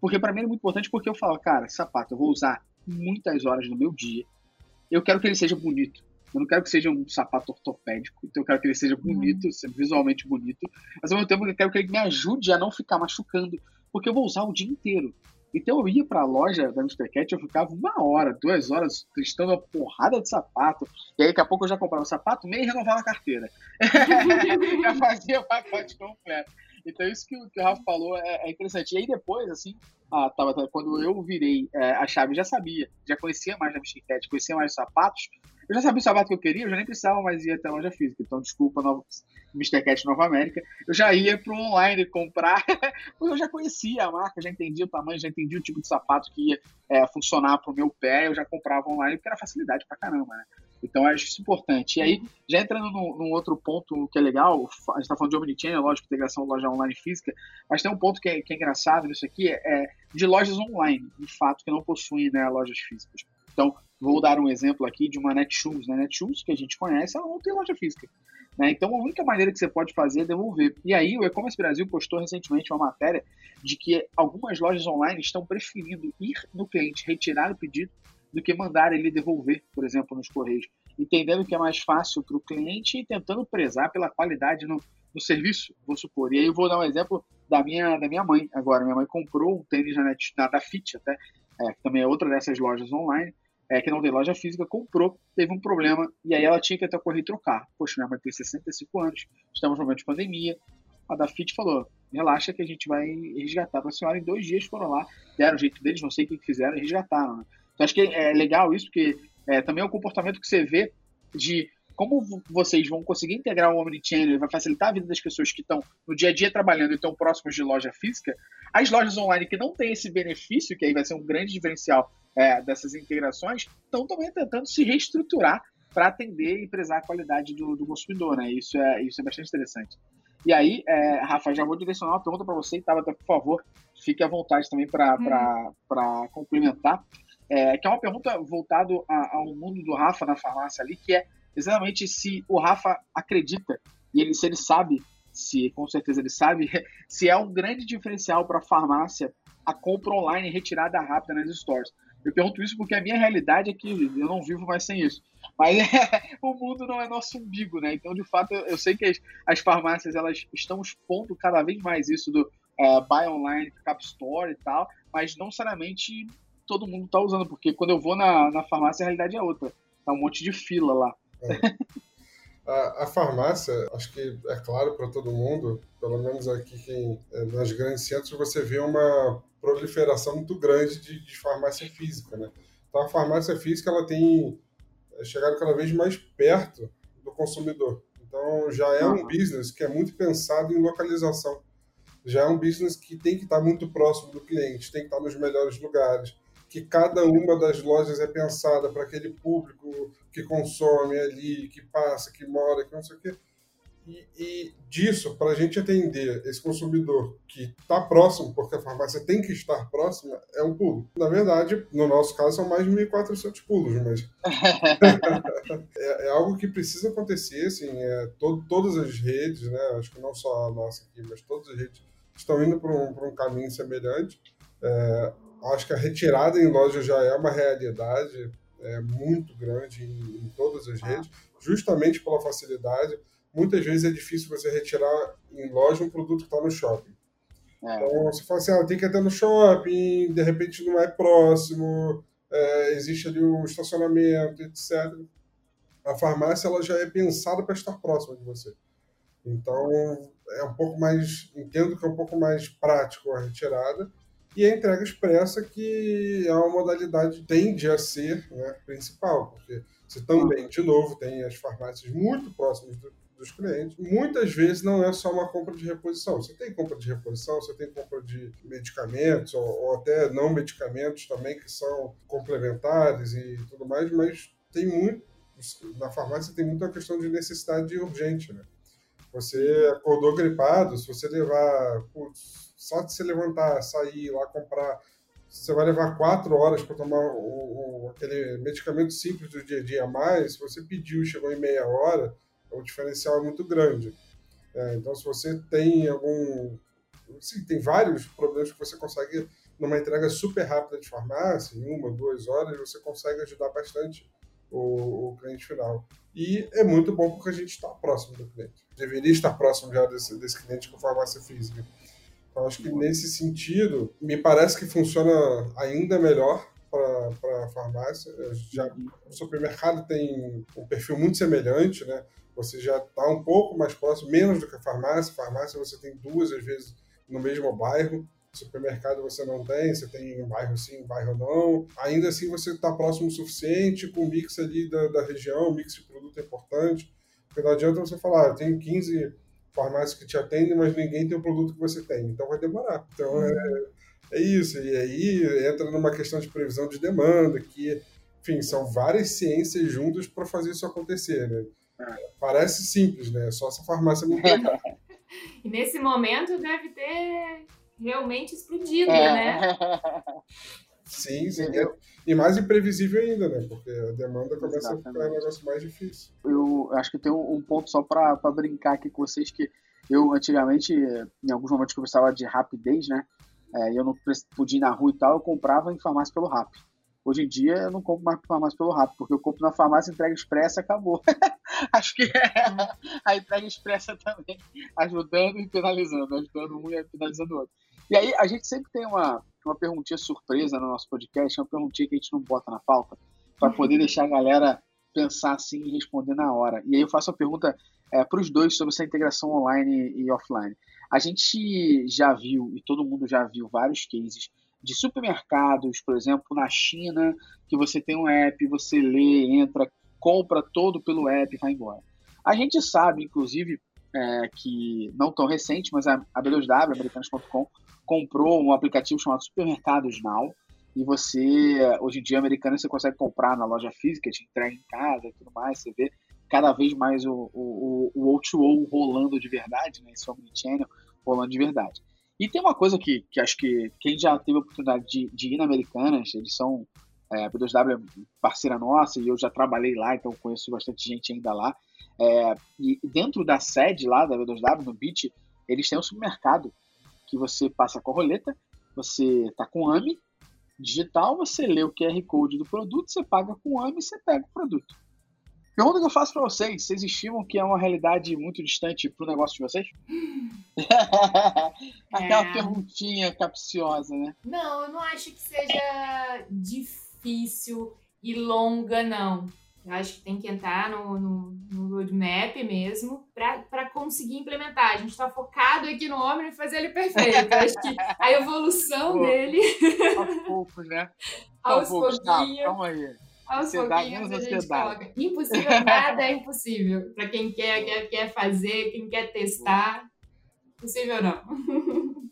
porque para mim era muito importante porque eu falava, cara, sapato eu vou usar muitas horas no meu dia, eu quero que ele seja bonito, eu não quero que seja um sapato ortopédico, então eu quero que ele seja bonito, uhum. visualmente bonito, mas ao mesmo tempo eu quero que ele me ajude a não ficar machucando, porque eu vou usar o dia inteiro. Então eu ia para a loja da Mr. Cat, eu ficava uma hora, duas horas testando uma porrada de sapato. E aí daqui a pouco eu já comprava o sapato meio e renovava a carteira. já fazia o pacote completo. Então isso que, que o Rafa falou é, é, interessante. E aí depois, assim, ah, tava, quando eu virei é, a chave, já sabia, já conhecia mais da. Cat, conhecia mais os sapatos, eu já sabia o sapato que eu queria, eu já nem precisava mais ir até a loja física. Então, desculpa, Nova, Mr. Cat Nova América. Eu já ia para o online comprar, porque eu já conhecia a marca, já entendia o tamanho, já entendia o tipo de sapato que ia é, funcionar o meu pé. Eu já comprava online, porque era facilidade para caramba, né? Então, eu acho isso importante. E aí, já entrando num, num outro ponto que é legal, a gente está falando de Omnichannel, lógico, integração loja online física, mas tem um ponto que é, que é engraçado nisso aqui, é, é de lojas online, de fato, que não possuem né, lojas físicas. Então, vou dar um exemplo aqui de uma Netshoes. Né? Netshoes, que a gente conhece, ela não tem loja física. Né? Então, a única maneira que você pode fazer é devolver. E aí, o E-Commerce Brasil postou recentemente uma matéria de que algumas lojas online estão preferindo ir no cliente, retirar o pedido, do que mandar ele devolver, por exemplo, nos Correios. Entendendo que é mais fácil para o cliente e tentando prezar pela qualidade no, no serviço, vou supor. E aí eu vou dar um exemplo da minha, da minha mãe agora. Minha mãe comprou um tênis na, na da Fit até, é, que também é outra dessas lojas online é, que não tem loja física, comprou, teve um problema, e aí ela tinha que até correr e trocar. Poxa, minha mãe tem 65 anos, estamos no momento de pandemia. A da FIT falou: relaxa que a gente vai resgatar para a senhora. Em dois dias foram lá, deram o jeito deles, não sei o que fizeram, resgataram. Né? Então acho que é legal isso, porque é, também é um comportamento que você vê de como vocês vão conseguir integrar o Omnichannel, vai facilitar a vida das pessoas que estão no dia a dia trabalhando e estão próximos de loja física, as lojas online que não têm esse benefício, que aí vai ser um grande diferencial é, dessas integrações, estão também tentando se reestruturar para atender e prezar a qualidade do, do, consumidor, né? Isso é, isso é bastante interessante. E aí, é, Rafa, já vou direcionar uma pergunta para você, Tabata, por favor, fique à vontade também para hum. complementar, é, que é uma pergunta voltada ao mundo do Rafa na farmácia ali, que é exatamente se o Rafa acredita e ele, se ele sabe, se com certeza ele sabe, se é um grande diferencial para a farmácia a compra online retirada rápida nas stores. Eu pergunto isso porque a minha realidade é que eu não vivo mais sem isso. Mas é, o mundo não é nosso umbigo, né? Então, de fato, eu, eu sei que as, as, farmácias elas estão expondo cada vez mais isso do uh, buy online, cap store e tal, mas não necessariamente todo mundo está usando, porque quando eu vou na, na farmácia a realidade é outra. Tá um monte de fila lá. É. A, a, farmácia, acho que é claro para todo mundo, pelo menos aqui quem, é, nas grandes centros, você vê uma proliferação muito grande de, de farmácia física, né? Então a farmácia física ela tem é, chegado cada vez mais perto do consumidor. Então já é um business que é muito pensado em localização. Já é um business que tem que estar muito próximo do cliente, tem que estar nos melhores lugares que cada uma das lojas é pensada para aquele público que consome ali, que passa, que mora, que não sei o quê. E, e disso, para a gente atender esse consumidor que está próximo, porque a farmácia tem que estar próxima, é um pulo. Na verdade, no nosso caso, são mais de 1.400 pulos, mas é, é, algo que precisa acontecer. Assim, é, to, todas as redes, né, acho que não só a nossa aqui, mas todas as redes estão indo para um, um caminho semelhante. É, acho que a retirada em loja já é uma realidade é, muito grande em, em todas as redes, justamente pela facilidade. Muitas vezes é difícil você retirar em loja um produto que está no shopping. É. Então, você fala assim, ah, tem que ir até no shopping, de repente não é próximo, é, existe ali um estacionamento, etc. A farmácia ela já é pensada para estar próxima de você. Então, é um pouco mais, entendo que é um pouco mais prático a retirada, e a entrega expressa, que é uma modalidade tende a ser né, principal, porque você também, de novo, tem as farmácias muito próximas do, dos clientes. Muitas vezes não é só uma compra de reposição. Você tem compra de reposição, você tem compra de medicamentos, ou, ou até não medicamentos também, que são complementares e tudo mais, mas tem muito. Na farmácia tem muita questão de necessidade urgente, né? Você acordou gripado, se você levar. Putz, só de se levantar, sair lá comprar, você vai levar quatro horas para tomar o, o, aquele medicamento simples do dia a dia a mais. Se você pediu chegou em meia hora, o diferencial é muito grande. É, então, se você tem algum. Sim, tem vários problemas que você consegue, numa entrega super rápida de farmácia, em uma, duas horas, você consegue ajudar bastante o, o cliente final. E é muito bom porque a gente está próximo do cliente. Deveria estar próximo já desse, desse cliente com farmácia física. Então, acho que nesse sentido, me parece que funciona ainda melhor para a farmácia. Já, o supermercado tem um perfil muito semelhante, né? Você já está um pouco mais próximo, menos do que a farmácia. Farmácia você tem duas, às vezes, no mesmo bairro. Supermercado você não tem, você tem um bairro sim, um bairro não. Ainda assim você está próximo o suficiente, com o mix ali da, da região, o mix de produto é importante. Porque não adianta você falar, ah, eu tenho 15 farmácias que te atendem, mas ninguém tem o produto que você tem. Então vai demorar. Então é, é isso. E aí entra numa questão de previsão de demanda, que, enfim, são várias ciências juntas para fazer isso acontecer, né? É. Parece simples, né? É só essa farmácia me E nesse momento deve ter realmente explodido, é. né? Sim, sim. E mais imprevisível ainda, né? Porque a demanda começa Exatamente. a ficar um negócio mais difícil. Eu acho que tem um, ponto só para brincar aqui com vocês, que eu antigamente, em alguns momentos que eu precisava de rapidez, né? É, eu não podia ir na rua e tal, eu comprava em farmácia pelo Rap. Hoje em dia eu não compro mais farmácia pelo Rap, porque eu compro na farmácia entrega expressa acabou. Acho que é a entrega expressa também ajudando e penalizando, ajudando um e penalizando o outro. E aí a gente sempre tem uma, uma perguntinha surpresa no nosso podcast, uma perguntinha que a gente não bota na pauta, para poder deixar a galera pensar assim e responder na hora. E aí eu faço a pergunta é, para os dois sobre essa integração online e offline. A gente já viu, e todo mundo já viu, vários cases de supermercados, por exemplo, na China, que você tem um app, você lê, entra, compra todo pelo app e vai embora. A gente sabe, inclusive, é, que não tão recente, mas a, a B2W, americanas.com, comprou um aplicativo chamado Supermercados Now. E você, hoje em dia, americano, você consegue comprar na loja física, te entrega em casa e tudo mais. Você vê cada vez mais o, o, o O2O rolando de verdade, né? Esse omnichannel rolando de verdade. E tem uma coisa que, que acho que quem já teve a oportunidade de, de ir na Americanas, eles são É, a B2W é parceira nossa e eu já trabalhei lá, então conheço bastante gente ainda lá. É, e dentro da sede lá da B2W, no Beach, eles têm um supermercado que você passa com a roleta, você tá com AMI digital, você lê o QR Code do produto, você paga com AMI e você pega o produto. Pergunta que eu faço para vocês: vocês estimam que é uma realidade muito distante para o negócio de vocês? Aquela é. perguntinha capciosa, né? Não, eu não acho que seja difícil e longa, não. Eu acho que tem que entrar no, no, no roadmap mesmo para conseguir implementar. A gente está focado aqui no homem e fazer ele perfeito. Eu acho que a evolução Pô, dele. Aos poucos, né? Aos pouquinhos. Calma aí. Aos pouquinhos a gente coloca. Impossível nada é impossível. Para quem quer, quer, quer fazer, quem quer testar. Possível não.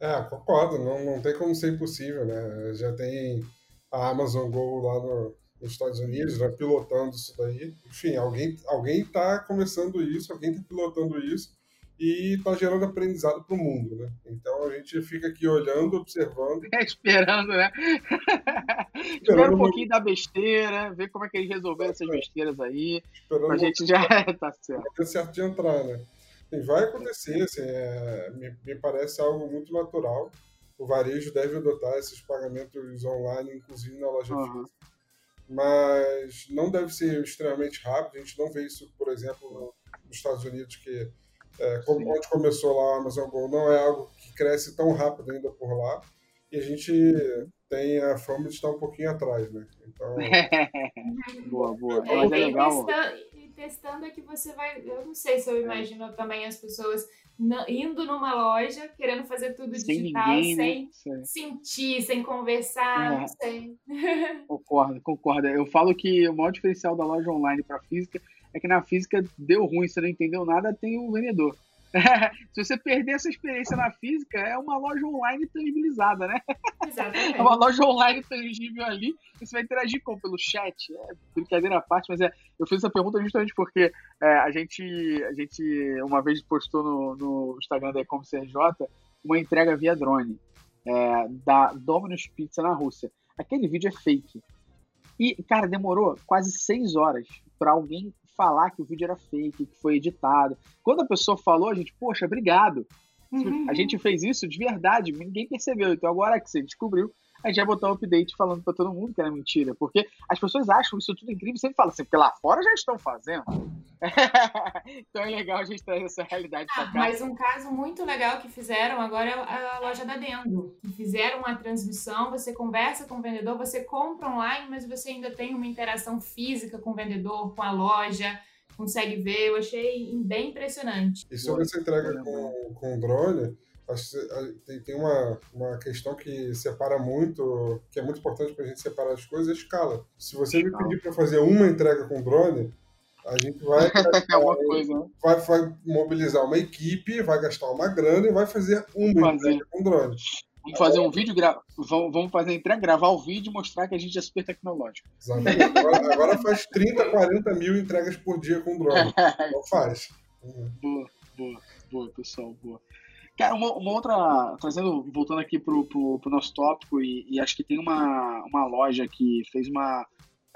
É, concordo. Não, não tem como ser impossível, né? Já tem a Amazon Go lá no, nos Estados Unidos, né, pilotando isso daí. Enfim, alguém alguém está começando isso, alguém está pilotando isso e está gerando aprendizado para o mundo, né? Então a gente fica aqui olhando, observando. É, esperando, né? esperando Espera um pouquinho da besteira, ver como é que eles resolveram essas besteiras aí. Esperando a gente já tá certo. Tá certo de entrar, né? E vai acontecer, assim, é, me, me parece algo muito natural. O varejo deve adotar esses pagamentos online, inclusive na loja uhum. física mas não deve ser extremamente rápido. A gente não vê isso, por exemplo, nos Estados Unidos, que é, onde começou lá a Amazon Go, não é algo que cresce tão rápido ainda por lá. E a gente tem a fama de estar um pouquinho atrás, né? Então... boa, boa. É, Mas é legal. E testando é que você vai. Eu não sei se eu imagino é. também as pessoas indo numa loja, querendo fazer tudo sem digital, ninguém, né? sem né? sentir, sem conversar, é. não sei. Concordo, concordo. Eu falo que o maior diferencial da loja online para física é que na física deu ruim, você não entendeu nada, tem o um vendedor. Se você perder essa experiência na física, é uma loja online tangibilizada, né? Exatamente. É uma loja online tangível ali, e você vai interagir com pelo chat. É brincadeira à parte, mas é, eu fiz essa pergunta justamente porque é, a, gente, a gente uma vez postou no, no Instagram da Ecom CRJ uma entrega via drone é, da Domino's Pizza na Rússia. Aquele vídeo é fake. E, cara, demorou quase seis horas para alguém falar que o vídeo era fake, que foi editado. Quando a pessoa falou, a gente, poxa, obrigado. Uhum. A gente fez isso de verdade, ninguém percebeu. Então agora que você descobriu, a gente vai botar um update falando para todo mundo que era mentira. Porque as pessoas acham isso tudo incrível e sempre falam assim, porque lá fora já estão fazendo. então é legal a gente trazer essa realidade ah, pra cá. Mas um caso muito legal que fizeram agora é a loja da Dendo. Fizeram uma transmissão, você conversa com o vendedor, você compra online, mas você ainda tem uma interação física com o vendedor, com a loja consegue ver. Eu achei bem impressionante. E sobre essa entrega com, com drone, que tem, uma, uma questão que separa muito, que é muito importante para a gente separar as coisas, é a escala. Se você me pedir para fazer uma entrega com drone, a gente vai, é uma coisa, né? vai, vai, mobilizar uma equipe, vai gastar uma grana e vai fazer uma fazer. entrega com drone. Vamos fazer um vídeo, gra... vamos, vamos fazer a entrega, gravar o vídeo e mostrar que a gente é super tecnológico. Exatamente. Agora, agora faz 30, 40 mil entregas por dia com drone. Não faz. Boa, boa, boa, pessoal, boa. Cara, uma, uma, outra, trazendo, voltando aqui pro, pro, pro nosso tópico, e, e, acho que tem uma, uma loja que fez uma,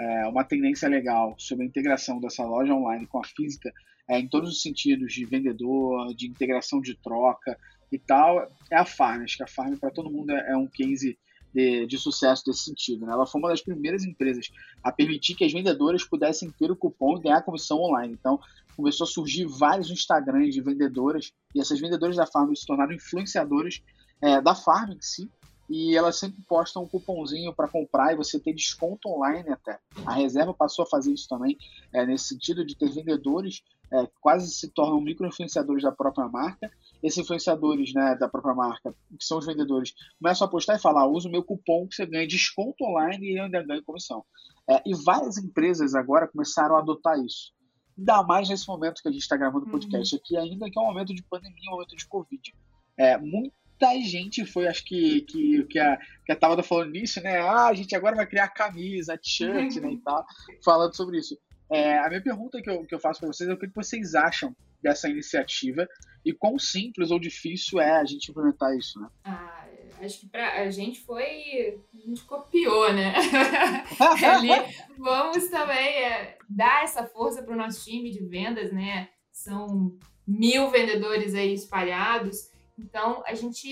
é, uma tendência legal sobre a integração dessa loja online com a física, é, em todos os sentidos, de vendedor, de integração de troca e tal, é a Farm. Acho que a Farm, para todo mundo, é, é um case de, de, sucesso desse sentido. Né? Ela foi uma das primeiras empresas a permitir que as vendedoras pudessem ter o cupom e ganhar comissão online. Então, começou a surgir vários Instagrams de vendedoras, e essas vendedoras da Farm se tornaram influenciadoras é, da Farm em si, e elas sempre postam um cupomzinho para comprar e você ter desconto online até. A reserva passou a fazer isso também, é, nesse sentido de ter vendedores é, quase se tornam micro-influenciadores da própria marca. Esses influenciadores né, da própria marca, que são os vendedores, começam a postar e falar: usa o meu cupom que você ganha desconto online e ainda ganha comissão. É, e várias empresas agora começaram a adotar isso. Ainda mais nesse momento que a gente está gravando o uhum. podcast uhum. aqui, ainda que é um momento de pandemia, um momento de Covid. É, muita gente foi, acho que, que, que, a, que a Tabata falando nisso, né? Ah, a gente agora vai criar camisa, t-shirt, né, e tal, falando sobre isso. É, a minha pergunta que eu, que eu faço para vocês é o que vocês acham dessa iniciativa e quão simples ou difícil é a gente implementar isso, né? Ah, acho que pra a gente foi. A gente copiou, né? Ali, vamos também é, dar essa força para o nosso time de vendas, né? São mil vendedores aí espalhados. Então, a gente,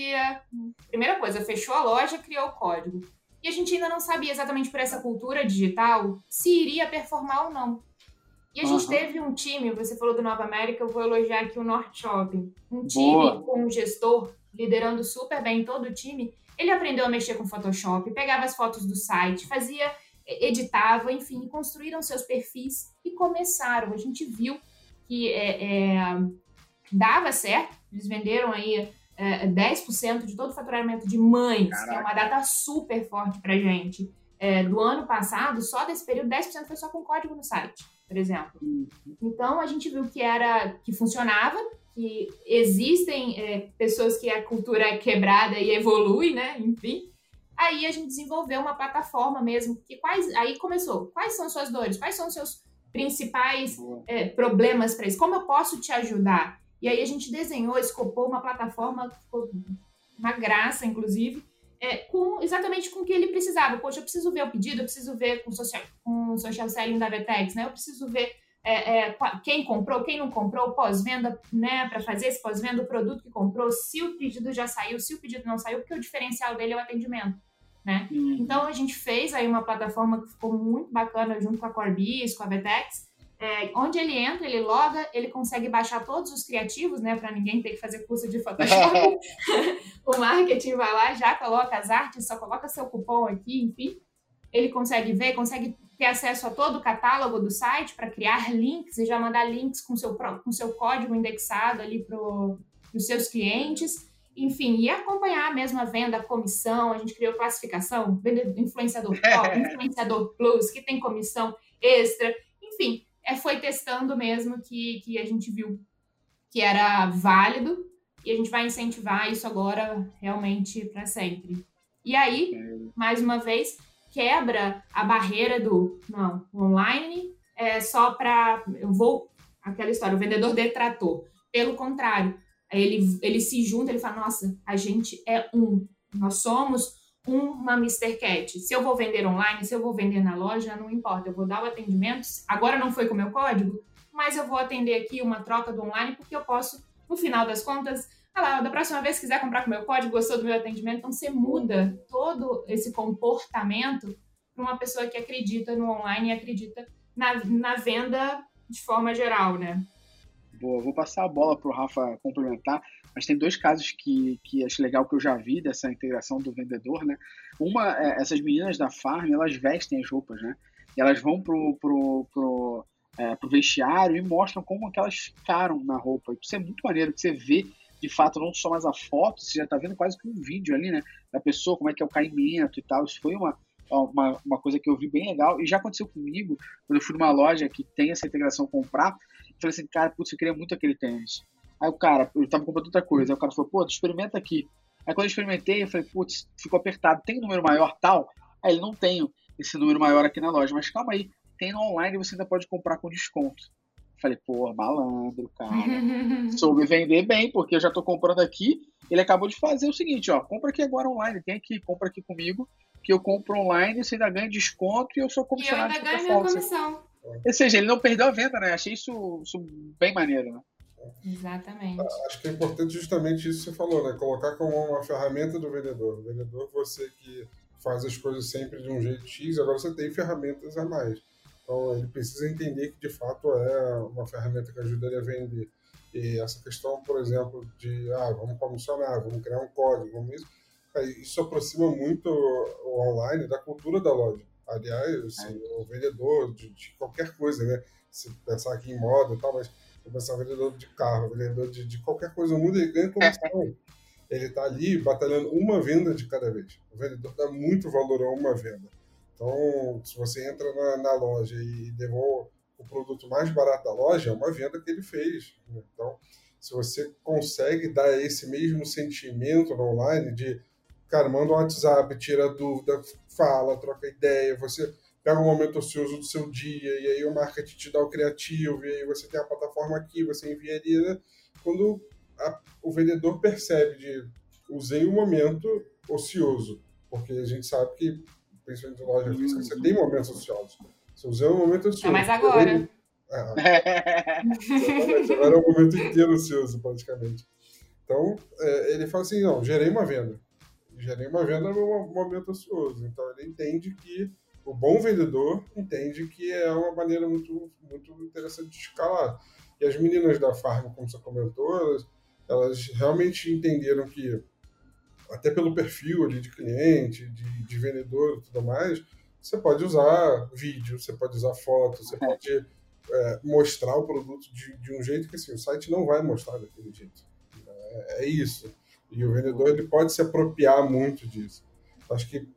primeira coisa, fechou a loja, criou o código. E a gente ainda não sabia exatamente por essa cultura digital se iria performar ou não. E a uhum. gente teve um time, você falou do Nova América, eu vou elogiar aqui o North Shopping. Um time Boa. com um gestor liderando super bem todo o time. Ele aprendeu a mexer com Photoshop, pegava as fotos do site, fazia, editava, enfim, construíram seus perfis e começaram. A gente viu que é, é, dava certo, eles venderam aí é, 10% de todo o faturamento de mães, Caraca. que é uma data super forte pra gente. É, do ano passado, só desse período, 10% foi só com código no site, por exemplo. Então a gente viu que era que funcionava, que existem é, pessoas que a cultura é quebrada e evolui, né? Enfim. Aí a gente desenvolveu uma plataforma mesmo. Que quais, aí começou. Quais são suas dores? Quais são os seus principais é, problemas para isso? Como eu posso te ajudar? E aí a gente desenhou, escopou uma plataforma, uma graça, inclusive, é, com exatamente com o que ele precisava. Poxa, eu preciso ver o pedido, eu preciso ver com o social, com social selling da Vetex, né? Eu preciso ver é, é, quem comprou, quem não comprou, pós-venda, né? Para fazer esse pós-venda, o produto que comprou, se o pedido já saiu, se o pedido não saiu, porque o diferencial dele é o atendimento. Né? Uhum. Então a gente fez aí uma plataforma que ficou muito bacana junto com a Corbis, com a Vetex, é, onde ele entra, ele loga, ele consegue baixar todos os criativos, né, para ninguém ter que fazer curso de Photoshop. o marketing vai lá, já coloca as artes, só coloca seu cupom aqui, enfim. Ele consegue ver, consegue ter acesso a todo o catálogo do site para criar links e já mandar links com seu com seu código indexado ali para os seus clientes. Enfim, e acompanhar mesmo a venda, a comissão, a gente criou classificação, influenciador top, influenciador plus, que tem comissão extra, enfim, é, foi testando mesmo que, que a gente viu que era válido e a gente vai incentivar isso agora realmente para sempre. E aí, mais uma vez, quebra a barreira do não, online é só para eu vou aquela história, o vendedor detrator. Pelo contrário, ele ele se junta, ele fala: "Nossa, a gente é um. Nós somos uma Mr. Cat. Se eu vou vender online, se eu vou vender na loja, não importa. Eu vou dar o atendimento. Agora não foi com o meu código, mas eu vou atender aqui uma troca do online porque eu posso, no final das contas, ah lá, da próxima vez quiser comprar com meu código, gostou do meu atendimento, então você muda todo esse comportamento para uma pessoa que acredita no online e acredita na, na venda de forma geral, né? Boa, vou passar a bola para o Rafa complementar. Mas tem dois casos que, que acho legal que eu já vi dessa integração do vendedor, né? Uma, é, essas meninas da farm, elas vestem as roupas, né? E elas vão pro, pro, pro, é, pro vestiário e mostram como que elas ficaram na roupa. Isso é muito maneiro, que você vê, de fato, não só mais a foto, você já tá vendo quase que um vídeo ali, né? Da pessoa, como é que é o caimento e tal. Isso foi uma, uma, uma coisa que eu vi bem legal. E já aconteceu comigo, quando eu fui numa loja que tem essa integração comprar, falei assim, cara, putz, eu queria muito aquele tênis. Aí o cara, eu tava comprando outra coisa. Aí o cara falou, pô, tu experimenta aqui. Aí quando eu experimentei, eu falei, putz, ficou apertado. Tem um número maior tal? Aí ele não tem esse número maior aqui na loja. Mas calma aí, tem no online e você ainda pode comprar com desconto. Falei, pô, malandro, cara. Soube vender bem, porque eu já tô comprando aqui. Ele acabou de fazer o seguinte, ó, compra aqui agora online, tem aqui, compra aqui comigo, que eu compro online, você ainda ganha desconto e eu sou comissionado. E eu ainda ganho minha comissão. Ou seja, ele não perdeu a venda, né? Achei isso, isso bem maneiro, né? Exatamente. Acho que é importante justamente isso que você falou, né? Colocar como uma ferramenta do vendedor. O vendedor, você que faz as coisas sempre de um jeito X, agora você tem ferramentas a mais. Então, ele precisa entender que, de fato, é uma ferramenta que ajuda ele a vender. E essa questão, por exemplo, de, ah, vamos comissionar, vamos criar um código, vamos isso, isso aproxima muito o online da cultura da loja. Aliás, assim, o vendedor de, de, qualquer coisa, né? Se pensar aqui em moda e tal, mas começar vendedor de carro, vendedor de, de qualquer coisa no mundo, ele ganha comissão. ele está ali batalhando uma venda de cada vez. O vendedor dá muito valor a uma venda. Então, se você entra na, na loja e devolve o produto mais barato da loja, é uma venda que ele fez. Né? Então, se você consegue dar esse mesmo sentimento no online de, cara, manda um WhatsApp, tira dúvida, fala, troca ideia, você pega um momento ocioso do seu dia, e aí o marketing te dá o criativo, e aí você tem a plataforma aqui, você enviaria. Né? Quando a, o vendedor percebe de usei um momento ocioso, porque a gente sabe que, principalmente em loja física, você tem momentos ociosos. Você usa um momento ocioso. É, mas agora. É, agora é um momento inteiro ocioso, praticamente. Então, é, ele fala assim, não, gerei uma venda. Gerei uma venda no momento ocioso. Então, ele entende que o bom vendedor entende que é uma maneira muito, muito interessante de escalar. E as meninas da Farm, como você comentou, elas, elas realmente entenderam que, até pelo perfil ali de cliente, de, de vendedor e tudo mais, você pode usar vídeo, você pode usar foto, você pode é, mostrar o produto de, de, um jeito que assim, o site não vai mostrar daquele jeito. É, é isso. E o vendedor ele pode se apropriar muito disso. Acho que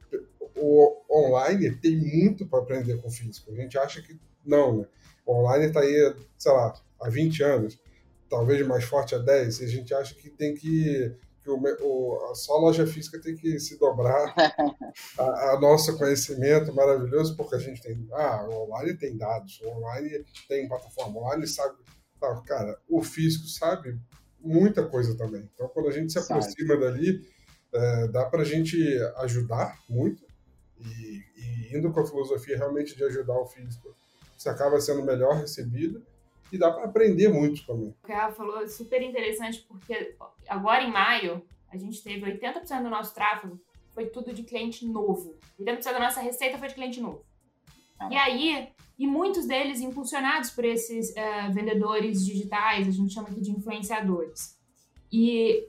o online tem muito para aprender com o físico. A gente acha que não, né? O online está aí, sei lá, há 20 anos, talvez mais forte há 10, e a gente acha que tem que. que o, o, só a loja física tem que se dobrar a, a nosso conhecimento maravilhoso, porque a gente tem. Ah, o online tem dados, o online tem plataforma, o online sabe. Ah, cara, o físico sabe muita coisa também. Então, quando a gente se aproxima dali, é, dá para a gente ajudar muito e, e, indo com a filosofia realmente de ajudar o físico, você acaba sendo melhor recebido e dá para aprender muito também. O que ela falou é super interessante porque agora em maio a gente teve 80% do nosso tráfego foi tudo de cliente novo. 80% da nossa receita foi de cliente novo. Ah. E aí, e muitos deles impulsionados por esses uh, vendedores digitais, a gente chama aqui de influenciadores. E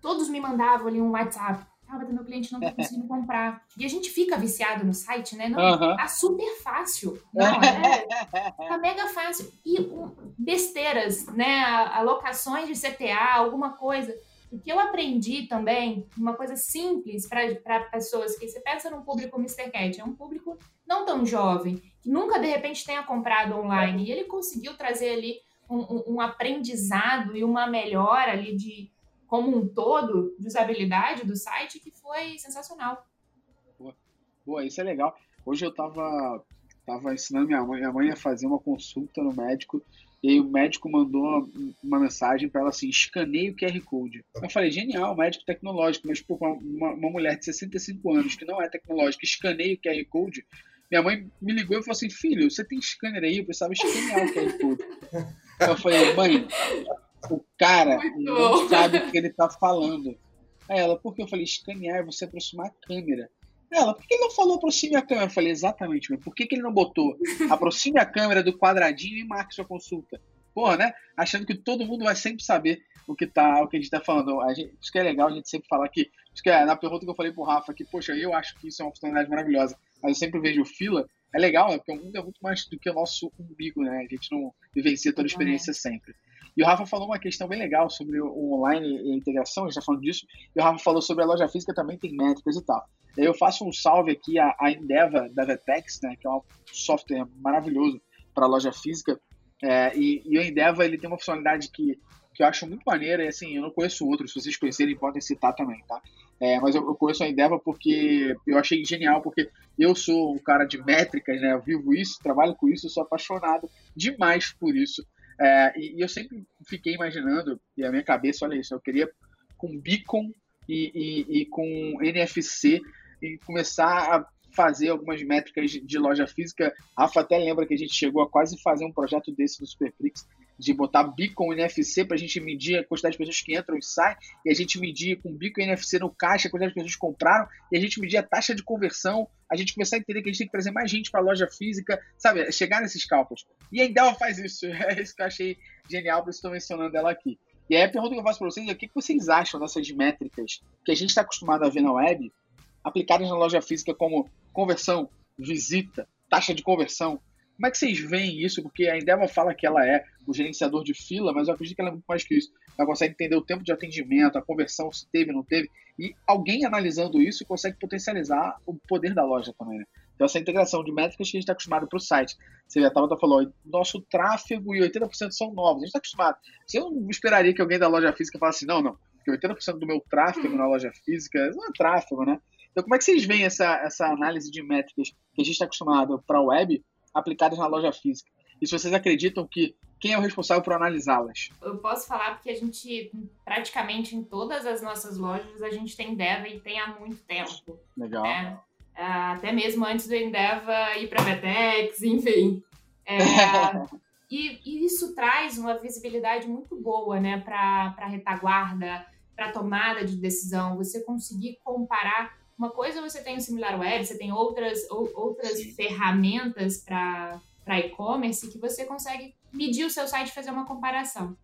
todos me mandavam ali um WhatsApp. Ah, meu cliente não tá conseguindo comprar. E a gente fica viciado no site, né? Não, uhum. tá super fácil. Não, é, tá mega fácil. E um, besteiras, né? Alocações de CTA, alguma coisa. O que eu aprendi também, uma coisa simples para pessoas que você pensa num público Mr. Cat, é um público não tão jovem, que nunca de repente tenha comprado online. E ele conseguiu trazer ali um, um, um aprendizado e uma melhora ali de como um todo de usabilidade do site que foi sensacional. Boa, Boa isso é legal. Hoje eu tava, tava ensinando minha mãe, minha mãe a fazer uma consulta no médico e aí o médico mandou uma mensagem para ela assim, escaneie o QR Code. Eu falei, genial, médico tecnológico, mas pô, uma, uma mulher de 65 anos que não é tecnológica, escaneie o QR Code. Minha mãe me ligou e falou assim, filho, você tem scanner aí? Eu precisava escanear o QR Code. Eu falei, mãe, o cara não sabe o que ele tá falando. Aí ela, porque eu falei, escanear é você aproximar a câmera. Ela, por que ele não falou aproxime a câmera? Eu falei, exatamente, mas por que, que ele não botou aproxime a câmera do quadradinho e marque sua consulta? Porra, né? Achando que todo mundo vai sempre saber o que, tá, o que a gente tá falando. A gente, isso que é legal a gente sempre falar que. Isso que é, na pergunta que eu falei pro Rafa, que, poxa, eu acho que isso é uma oportunidade maravilhosa, mas eu sempre vejo fila. É legal, né? Porque o mundo é muito mais do que o nosso umbigo, né? A gente não vivencia toda a experiência sempre. E o Rafa falou uma questão bem legal sobre o online e a integração, a gente está falando disso, e o Rafa falou sobre a loja física também tem métricas e tal. Eu faço um salve aqui à, à Endeavor da Vetex, né, que é um software maravilhoso para loja física, é, e, e o Endeavor ele tem uma funcionalidade que, que eu acho muito maneira, e assim, eu não conheço outros, se vocês conhecerem podem citar também, tá? É, mas eu, eu, conheço a Endeavor porque eu achei genial, porque eu sou um cara de métricas, né? Eu vivo isso, trabalho com isso, sou apaixonado demais por isso. É, e, e, eu sempre fiquei imaginando, e a minha cabeça, olha isso, eu queria com beacon e, e, e com NFC e começar a fazer algumas métricas de loja física. Rafa até lembra que a gente chegou a quase fazer um projeto desse no Superflix, de botar beacon NFC para a gente medir a quantidade de pessoas que entram e saem, e a gente medir com beacon NFC no caixa a quantidade de pessoas que compraram, e a gente medir a taxa de conversão, a gente começar a entender que a gente tem que trazer mais gente para a loja física, sabe? Chegar nesses cálculos. E a Endel faz isso, é isso que eu achei genial, por isso estou mencionando ela aqui. E aí a pergunta que eu faço para vocês é o que vocês acham dessas métricas que a gente está acostumado a ver na web, aplicadas na loja física como conversão, visita, taxa de conversão, como é que vocês veem isso? Porque a Endeavor fala que ela é o gerenciador de fila, mas eu acredito que ela é muito mais que isso. Ela consegue entender o tempo de atendimento, a conversão, se teve, não teve. E alguém analisando isso consegue potencializar o poder da loja também, né? Então, essa integração de métricas que a gente está acostumado para o site. Você já estava falando, nosso tráfego e 80% são novos. A gente está acostumado. Você não esperaria que alguém da loja física falasse, não, não, porque 80% do meu tráfego na loja física não é tráfego, né? Então, como é que vocês veem essa, essa análise de métricas que a gente está acostumado para a web aplicadas na loja física. E se vocês acreditam que quem é o responsável por analisá-las? Eu posso falar porque a gente, praticamente em todas as nossas lojas, a gente tem Endeavor e tem há muito tempo. Legal. Né? Até mesmo antes do Endeavor ir para a Vetex, enfim. É, e, e, isso traz uma visibilidade muito boa né, para a retaguarda, para a tomada de decisão. Você conseguir comparar. Uma coisa você tem o SimilarWeb, você tem outras, ou, outras ferramentas para e-commerce que você consegue medir o seu site e fazer uma comparação.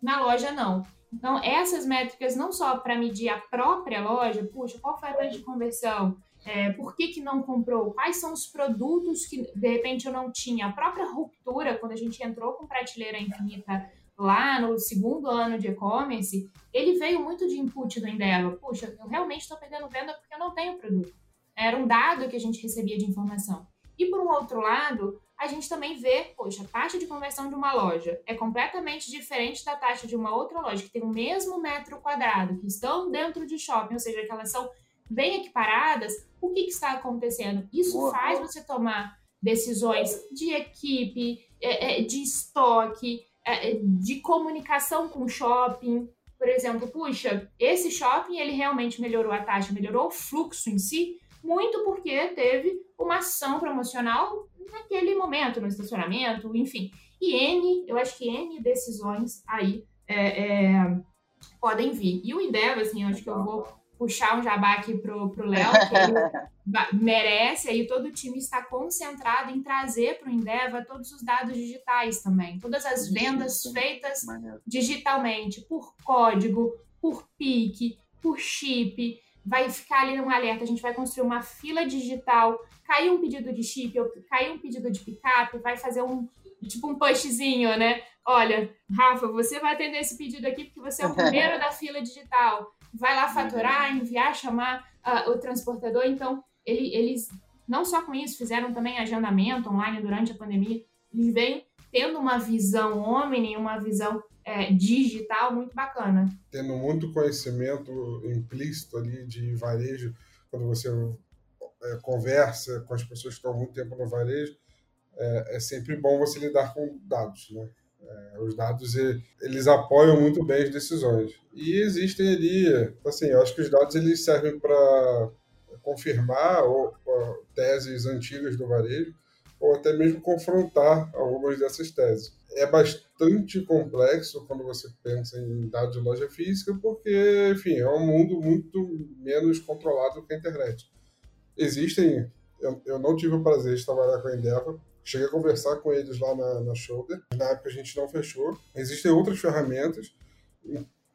Na loja, não. Então, essas métricas não só para medir a própria loja, puxa, qual foi a taxa de conversão? É, por que, que não comprou? Quais são os produtos que de repente eu não tinha? A própria ruptura, quando a gente entrou com prateleira infinita lá no segundo ano de e-commerce, ele veio muito de input do Endeavor. Puxa, eu realmente estou perdendo venda porque eu não tenho produto. Era um dado que a gente recebia de informação. E por um outro lado, a gente também vê, poxa, a taxa de conversão de uma loja é completamente diferente da taxa de uma outra loja que tem o mesmo metro quadrado, que estão dentro de shopping, ou seja, que elas são bem equiparadas. O que, que está acontecendo? Isso boa, faz você tomar decisões de equipe, é, é, de estoque, de comunicação com o shopping. Por exemplo, puxa, esse shopping ele realmente melhorou a taxa, melhorou o fluxo em si, muito porque teve uma ação promocional naquele momento, no estacionamento, enfim. E N, eu acho que N decisões aí é, é, podem vir. E o Endeavor, assim, eu acho que eu vou puxar um jabá aqui pro, pro Léo, que ele merece, aí todo o time está concentrado em trazer para o Endeavor todos os dados digitais também, todas as vendas feitas digitalmente, por código, por PIC, por chip, vai ficar ali num alerta, a gente vai construir uma fila digital, caiu um pedido de chip, caiu um pedido de picape, vai fazer um tipo um pushzinho, né? Olha, Rafa, você vai atender esse pedido aqui porque você é o primeiro da fila digital. Vai lá faturar, enviar, chamar uh, o transportador. Então, ele, eles não só com isso, fizeram também agendamento online durante a pandemia. Eles vêm tendo uma visão omni, uma visão é, digital muito bacana. Tendo muito conhecimento implícito ali de varejo, quando você é, conversa com as pessoas que estão há muito tempo no varejo, é, é sempre bom você lidar com dados, né? É, os dados eles apoiam muito bem as decisões e existem ali assim eu acho que os dados eles servem para confirmar ou, ou, teses antigas do varejo ou até mesmo confrontar algumas dessas teses é bastante complexo quando você pensa em dados de loja física, porque, enfim, é um mundo muito menos controlado que a internet. Existem, eu, eu não tive o prazer de trabalhar com a Endeavor, cheguei a conversar com eles lá na, na Shoulder, na época a gente não fechou. Existem outras ferramentas,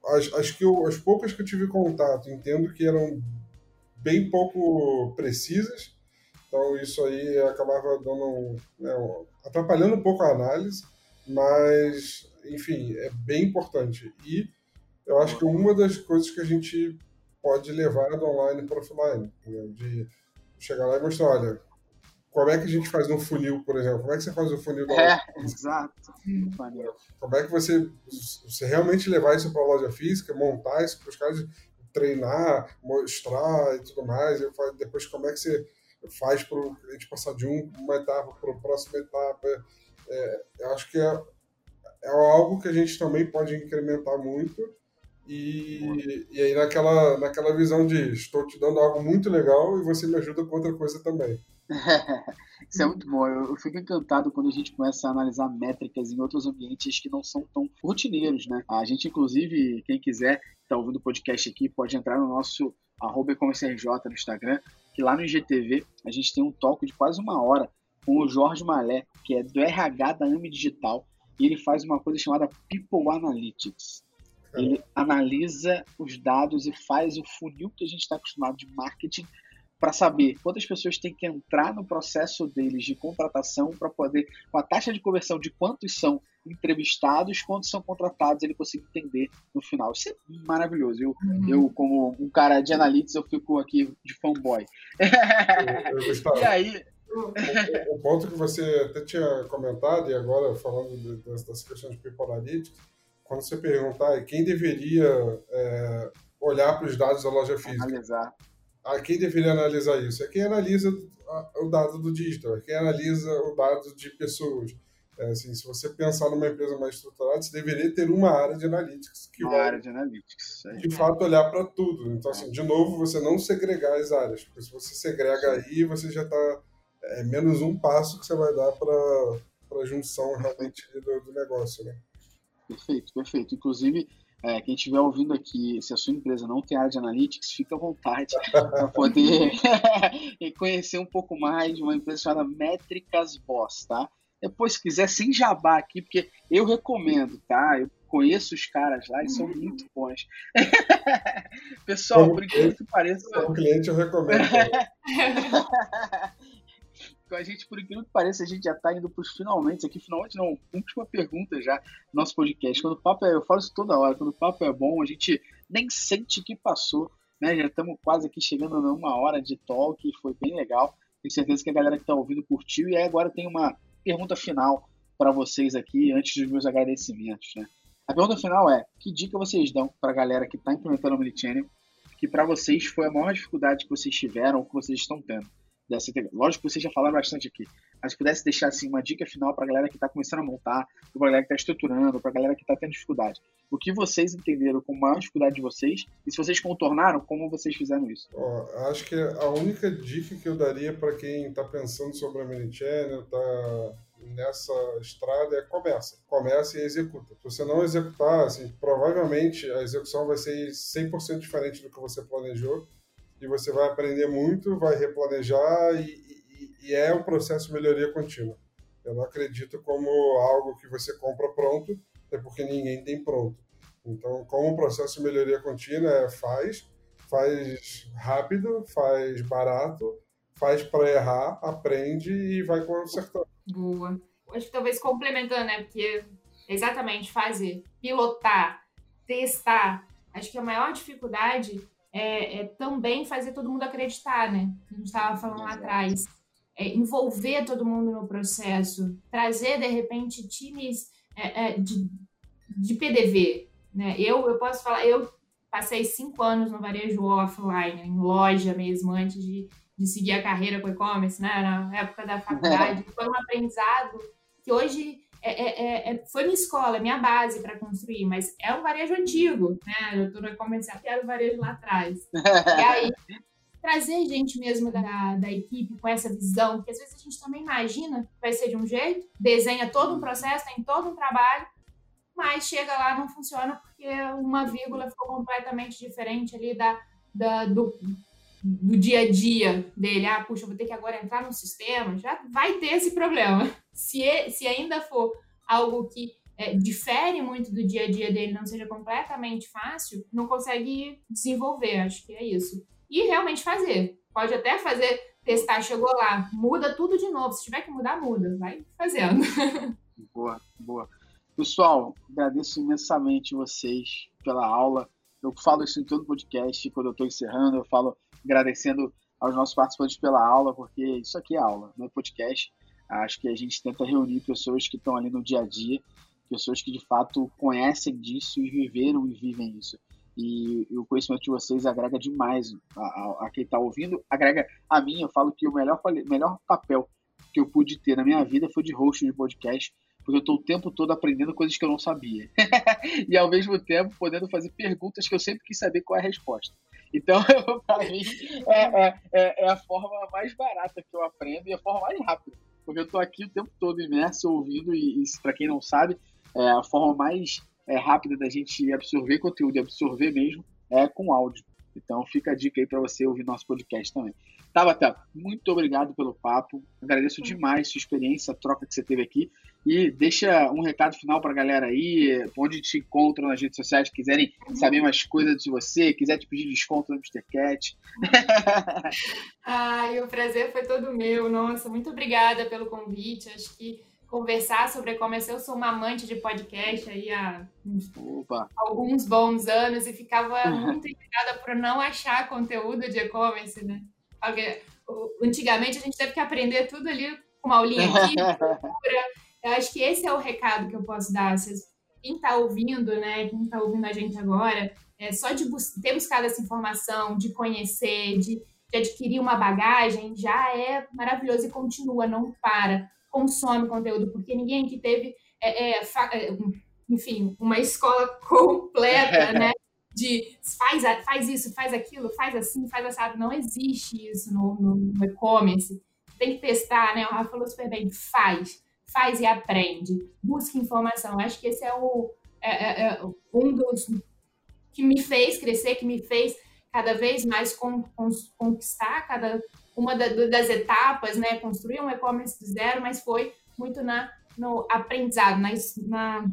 as, as, que eu, as poucas que eu tive contato, entendo que eram bem pouco precisas, então isso aí acabava dando né, atrapalhando um pouco a análise mas, enfim, é bem importante. E eu acho que uma das coisas que a gente pode levar do online para o offline, né? de chegar lá e mostrar, olha, como é que a gente faz um funil, por exemplo? Como é que você faz o um funil da É, exato. Como é que você, você realmente levar isso para a loja física, montar isso para os caras treinar, mostrar e tudo mais, e depois como é que você faz para o cliente passar de uma etapa para a próxima etapa, é, eu acho que é, é algo que a gente também pode incrementar muito. E, e aí naquela, naquela visão de estou te dando algo muito legal e você me ajuda com outra coisa também. Isso é muito bom. Eu, eu, fico encantado quando a gente começa a analisar métricas em outros ambientes que não são tão rotineiros, né? A gente, inclusive, quem quiser, está ouvindo o podcast aqui, pode entrar no nosso arroba no Instagram, que lá no IGTV a gente tem um toque de quase uma hora com o Jorge Malé, que é do RH da AMI Digital, e ele faz uma coisa chamada People Analytics. Ele analisa os dados e faz o funil que a gente está acostumado de marketing para saber quantas pessoas têm que entrar no processo deles de contratação para poder, com a taxa de conversão de quantos são entrevistados, quantos são contratados, ele consegue entender no final. Isso é maravilhoso. Eu, uhum. eu como um cara de analytics, eu fico aqui de fanboy. Eu, eu e aí, o, ponto que você até tinha comentado, e agora falando de, dessa questão de people analytics, quando você perguntar quem deveria é, olhar para os dados da loja física. Analisar. Ah, quem deveria analisar isso? É quem analisa o dado do digital, é quem analisa o dado de pessoas. É, assim, se você pensar numa empresa mais estruturada, você deveria ter uma área de analytics que uma vai, área de analytics. É. de fato, olhar para tudo. Então, assim, de novo, você não segregar as áreas, porque se você segrega aí, você já está é menos um passo que você vai dar para a junção realmente do, do negócio, né? Perfeito, perfeito. Inclusive, é, quem estiver ouvindo aqui, se a sua empresa não tem área de analytics, fica à vontade para poder conhecer um pouco mais de uma empresa chamada Métricas Boss, tá? Depois, se quiser, sem jabá aqui, porque eu recomendo, tá? Eu conheço os caras lá e são muito bons. Pessoal, Como por incrível que pareça. Como cliente, eu recomendo. Com a gente, por incrível que pareça, a gente já está indo para os finalmente aqui. Finalmente, não, última pergunta já no nosso podcast. Quando o papo é, eu falo isso toda hora, quando o papo é bom, a gente nem sente que passou, né? Já estamos quase aqui chegando a uma hora de talk, foi bem legal. Tenho certeza que a galera que está ouvindo curtiu. E aí agora tem uma pergunta final para vocês aqui, antes dos meus agradecimentos. Né? A pergunta final é: que dica vocês dão para a galera que está implementando o Omnichannel, que para vocês foi a maior dificuldade que vocês tiveram ou que vocês estão tendo? Dessa Lógico que vocês já falaram bastante aqui, mas se pudesse deixar assim, uma dica final para a galera que está começando a montar, para a galera que está estruturando, para a galera que está tendo dificuldade. O que vocês entenderam como maior dificuldade de vocês e se vocês contornaram, como vocês fizeram isso? Acho que a única dica que eu daria para quem está pensando sobre a Minichannel, está nessa estrada é começa. Começa e executa. Se você não executar, assim, provavelmente a execução vai ser 100% diferente do que você planejou e você vai aprender muito, vai replanejar e, e, e é um processo de melhoria contínua. Eu não acredito como algo que você compra pronto, é porque ninguém tem pronto. Então, como um processo de melhoria contínua é faz, faz rápido, faz barato, faz para errar, aprende e vai consertando. Boa. Acho que talvez complementando, né? Porque exatamente fazer, pilotar, testar. Acho que a maior dificuldade é, é também fazer todo mundo acreditar, né? A gente estava falando lá atrás. É, envolver todo mundo no processo, trazer de repente times é, é de, de PDV. Né? Eu, eu posso falar, eu passei cinco anos no varejo offline, em loja mesmo, antes de, de seguir a carreira com e-commerce, né? na época da faculdade. Foi um aprendizado que hoje é, é, é, é, foi minha escola, minha base para construir, mas é um varejo antigo, né? Eu estou no comercial, era o varejo lá atrás. e aí, trazer gente mesmo da, da equipe com essa visão, porque às vezes a gente também imagina que vai ser de um jeito, desenha todo um processo, tem todo um trabalho, mas chega lá não funciona porque uma vírgula ficou completamente diferente ali da, da do, do dia a dia dele. Ah, puxa, vou ter que agora entrar no sistema. Já vai ter esse problema. Se, se ainda for algo que é, difere muito do dia a dia dele, não seja completamente fácil, não consegue desenvolver. Acho que é isso. E realmente fazer. Pode até fazer, testar, chegou lá, muda tudo de novo. Se tiver que mudar, muda. Vai fazendo. Boa, boa. Pessoal, agradeço imensamente vocês pela aula. Eu falo isso em todo podcast, quando eu estou encerrando, eu falo agradecendo aos nossos participantes pela aula, porque isso aqui é aula, não é podcast. Acho que a gente tenta reunir pessoas que estão ali no dia a dia, pessoas que de fato conhecem disso e viveram e vivem isso. E, e o conhecimento de vocês agrega demais a, a, a quem está ouvindo, agrega a mim. Eu falo que o melhor, melhor papel que eu pude ter na minha vida foi de host de podcast, porque eu estou o tempo todo aprendendo coisas que eu não sabia. e ao mesmo tempo podendo fazer perguntas que eu sempre quis saber qual é a resposta. Então, para mim, é, é, é, é, a forma mais barata que eu aprendo e a forma mais rápida. Porque eu estou aqui o tempo todo imerso, ouvindo, e, e para quem não sabe, é a forma mais é, rápida da gente absorver conteúdo e absorver mesmo é com áudio. Então fica a dica aí para você ouvir nosso podcast também. Tabata, muito obrigado pelo papo. Agradeço demais sua experiência, a troca que você teve aqui. E deixa um recado final para a galera aí, onde te encontram nas redes sociais, quiserem saber mais coisas de você, quiser te pedir desconto no Mr. Cat. Ai, o prazer foi todo meu. Nossa, muito obrigada pelo convite. Acho que conversar sobre e-commerce, eu sou uma amante de podcast aí há Opa. alguns bons anos e ficava muito irritada por não achar conteúdo de e-commerce, né? Porque antigamente a gente teve que aprender tudo ali com uma aulinha aqui, Eu acho que esse é o recado que eu posso dar. Quem está ouvindo, né? Quem está ouvindo a gente agora, é só de bus ter buscado essa informação, de conhecer, de, de adquirir uma bagagem, já é maravilhoso e continua, não para. consome conteúdo, porque ninguém aqui teve, é, é, é enfim, uma escola completa, né? De faz, faz isso, faz aquilo, faz assim, faz assado. Não existe isso no, no, no e-commerce. Tem que testar, né? O Rafa falou super bem, faz, faz e aprende, busca informação. Acho que esse é o é, é, é um dos que me fez crescer, que me fez cada vez mais conquistar cada uma das etapas, né? Construir um e-commerce do zero, mas foi muito na, no aprendizado, na, na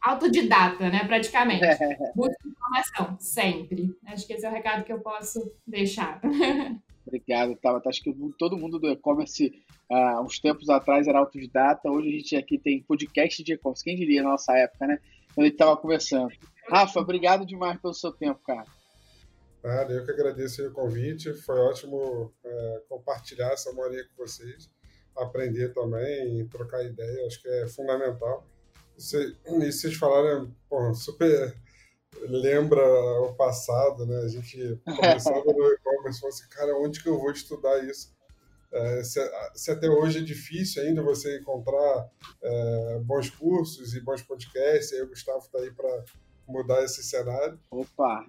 autodidata, né? Praticamente. Busca informação, sempre. Acho que esse é o recado que eu posso deixar. Obrigado, Tabata. Acho que todo mundo do e-commerce, uh, uns tempos atrás, era autodidata. Hoje a gente aqui tem podcast de e-commerce. Quem diria na nossa época, né? Quando gente estava conversando. Rafa, obrigado demais pelo seu tempo, cara. Nada, eu que agradeço o convite. Foi ótimo é, compartilhar essa manhã com vocês, aprender também, trocar ideia, acho que é fundamental. e vocês falaram, pô, super lembra o passado, né? A gente começava no e-commerce, falou assim, cara, onde que eu vou estudar isso? É, se, se, até hoje é difícil ainda você encontrar é, bons cursos e bons podcasts, aí o Gustavo está aí para mudar esse cenário. Opa!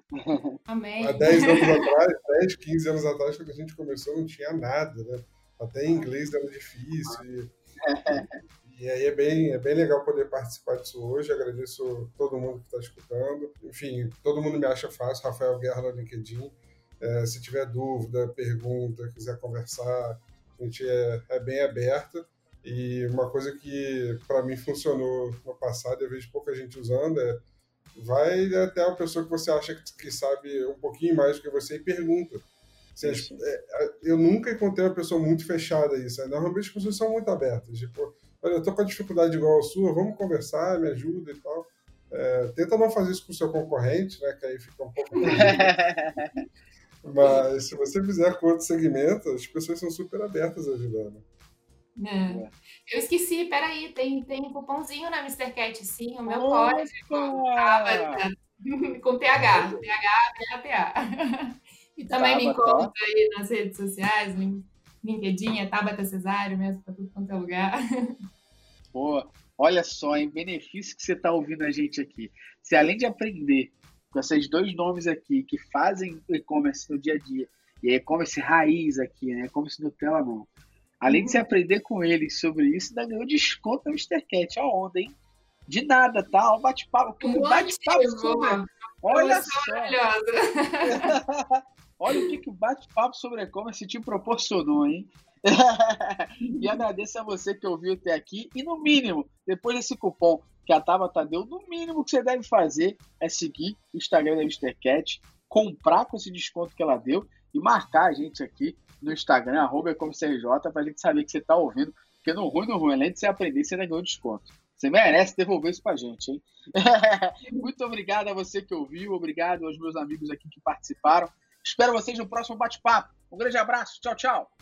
Amém. Há 10 anos atrás, 10, 15 anos atrás, quando a gente começou, não tinha nada, né? Até em inglês era difícil. E, e aí é bem, é bem legal poder participar disso hoje. Agradeço todo mundo que está escutando. Enfim, todo mundo me acha fácil, Rafael Guerra no LinkedIn. É, se tiver dúvida, pergunta, quiser conversar, a gente é, é bem aberto. E uma coisa que para mim funcionou no passado, eu vejo pouca gente usando, é vai até a pessoa que você acha que sabe um pouquinho mais do que você e pergunta. Assim, é, eu nunca encontrei uma pessoa muito fechada a isso. Né? Normalmente as pessoas são muito abertas. Tipo, olha, eu tô com a dificuldade igual a sua, vamos conversar, me ajuda e tal. É, tenta não fazer isso com o seu concorrente, né? Que aí fica um pouco. Mas se você fizer com outro segmento, as pessoas são super abertas a ajudar. Né? É. Eu esqueci, peraí, tem, tem um cupomzinho na Mr. Cat, sim, o meu código com TH, TH, TH. E também me encontra aí nas redes sociais, LinkedIn, é Tabata Cesário mesmo, para tudo quanto é lugar. Pô, olha só, em benefício que você está ouvindo a gente aqui. Se além de aprender com esses dois nomes aqui que fazem e-commerce no dia a dia, e e-commerce raiz aqui, né? E-commerce Nutella não Além de se aprender com eles sobre isso, ainda ganhou desconto no Mr. Cat. Ó, onda, hein? De nada, tá? O bate-papo. Um bate-papo sobre. Olha só. Olha o que, que o bate-papo sobre e-commerce te proporcionou, hein? e agradeço a você que ouviu até aqui. E no mínimo, depois desse cupom que a Tabata deu, no mínimo que você deve fazer é seguir o Instagram da Mr. Cat, comprar com esse desconto que ela deu e marcar a gente aqui no Instagram, arroba CRJ, pra gente saber que você tá ouvindo. Porque no ruim, no ruim, além de você aprender, você ainda ganhou desconto. Você merece devolver isso pra gente, hein? Muito obrigado a você que ouviu, obrigado aos meus amigos aqui que participaram. Espero vocês no próximo bate-papo. Um grande abraço, tchau, tchau.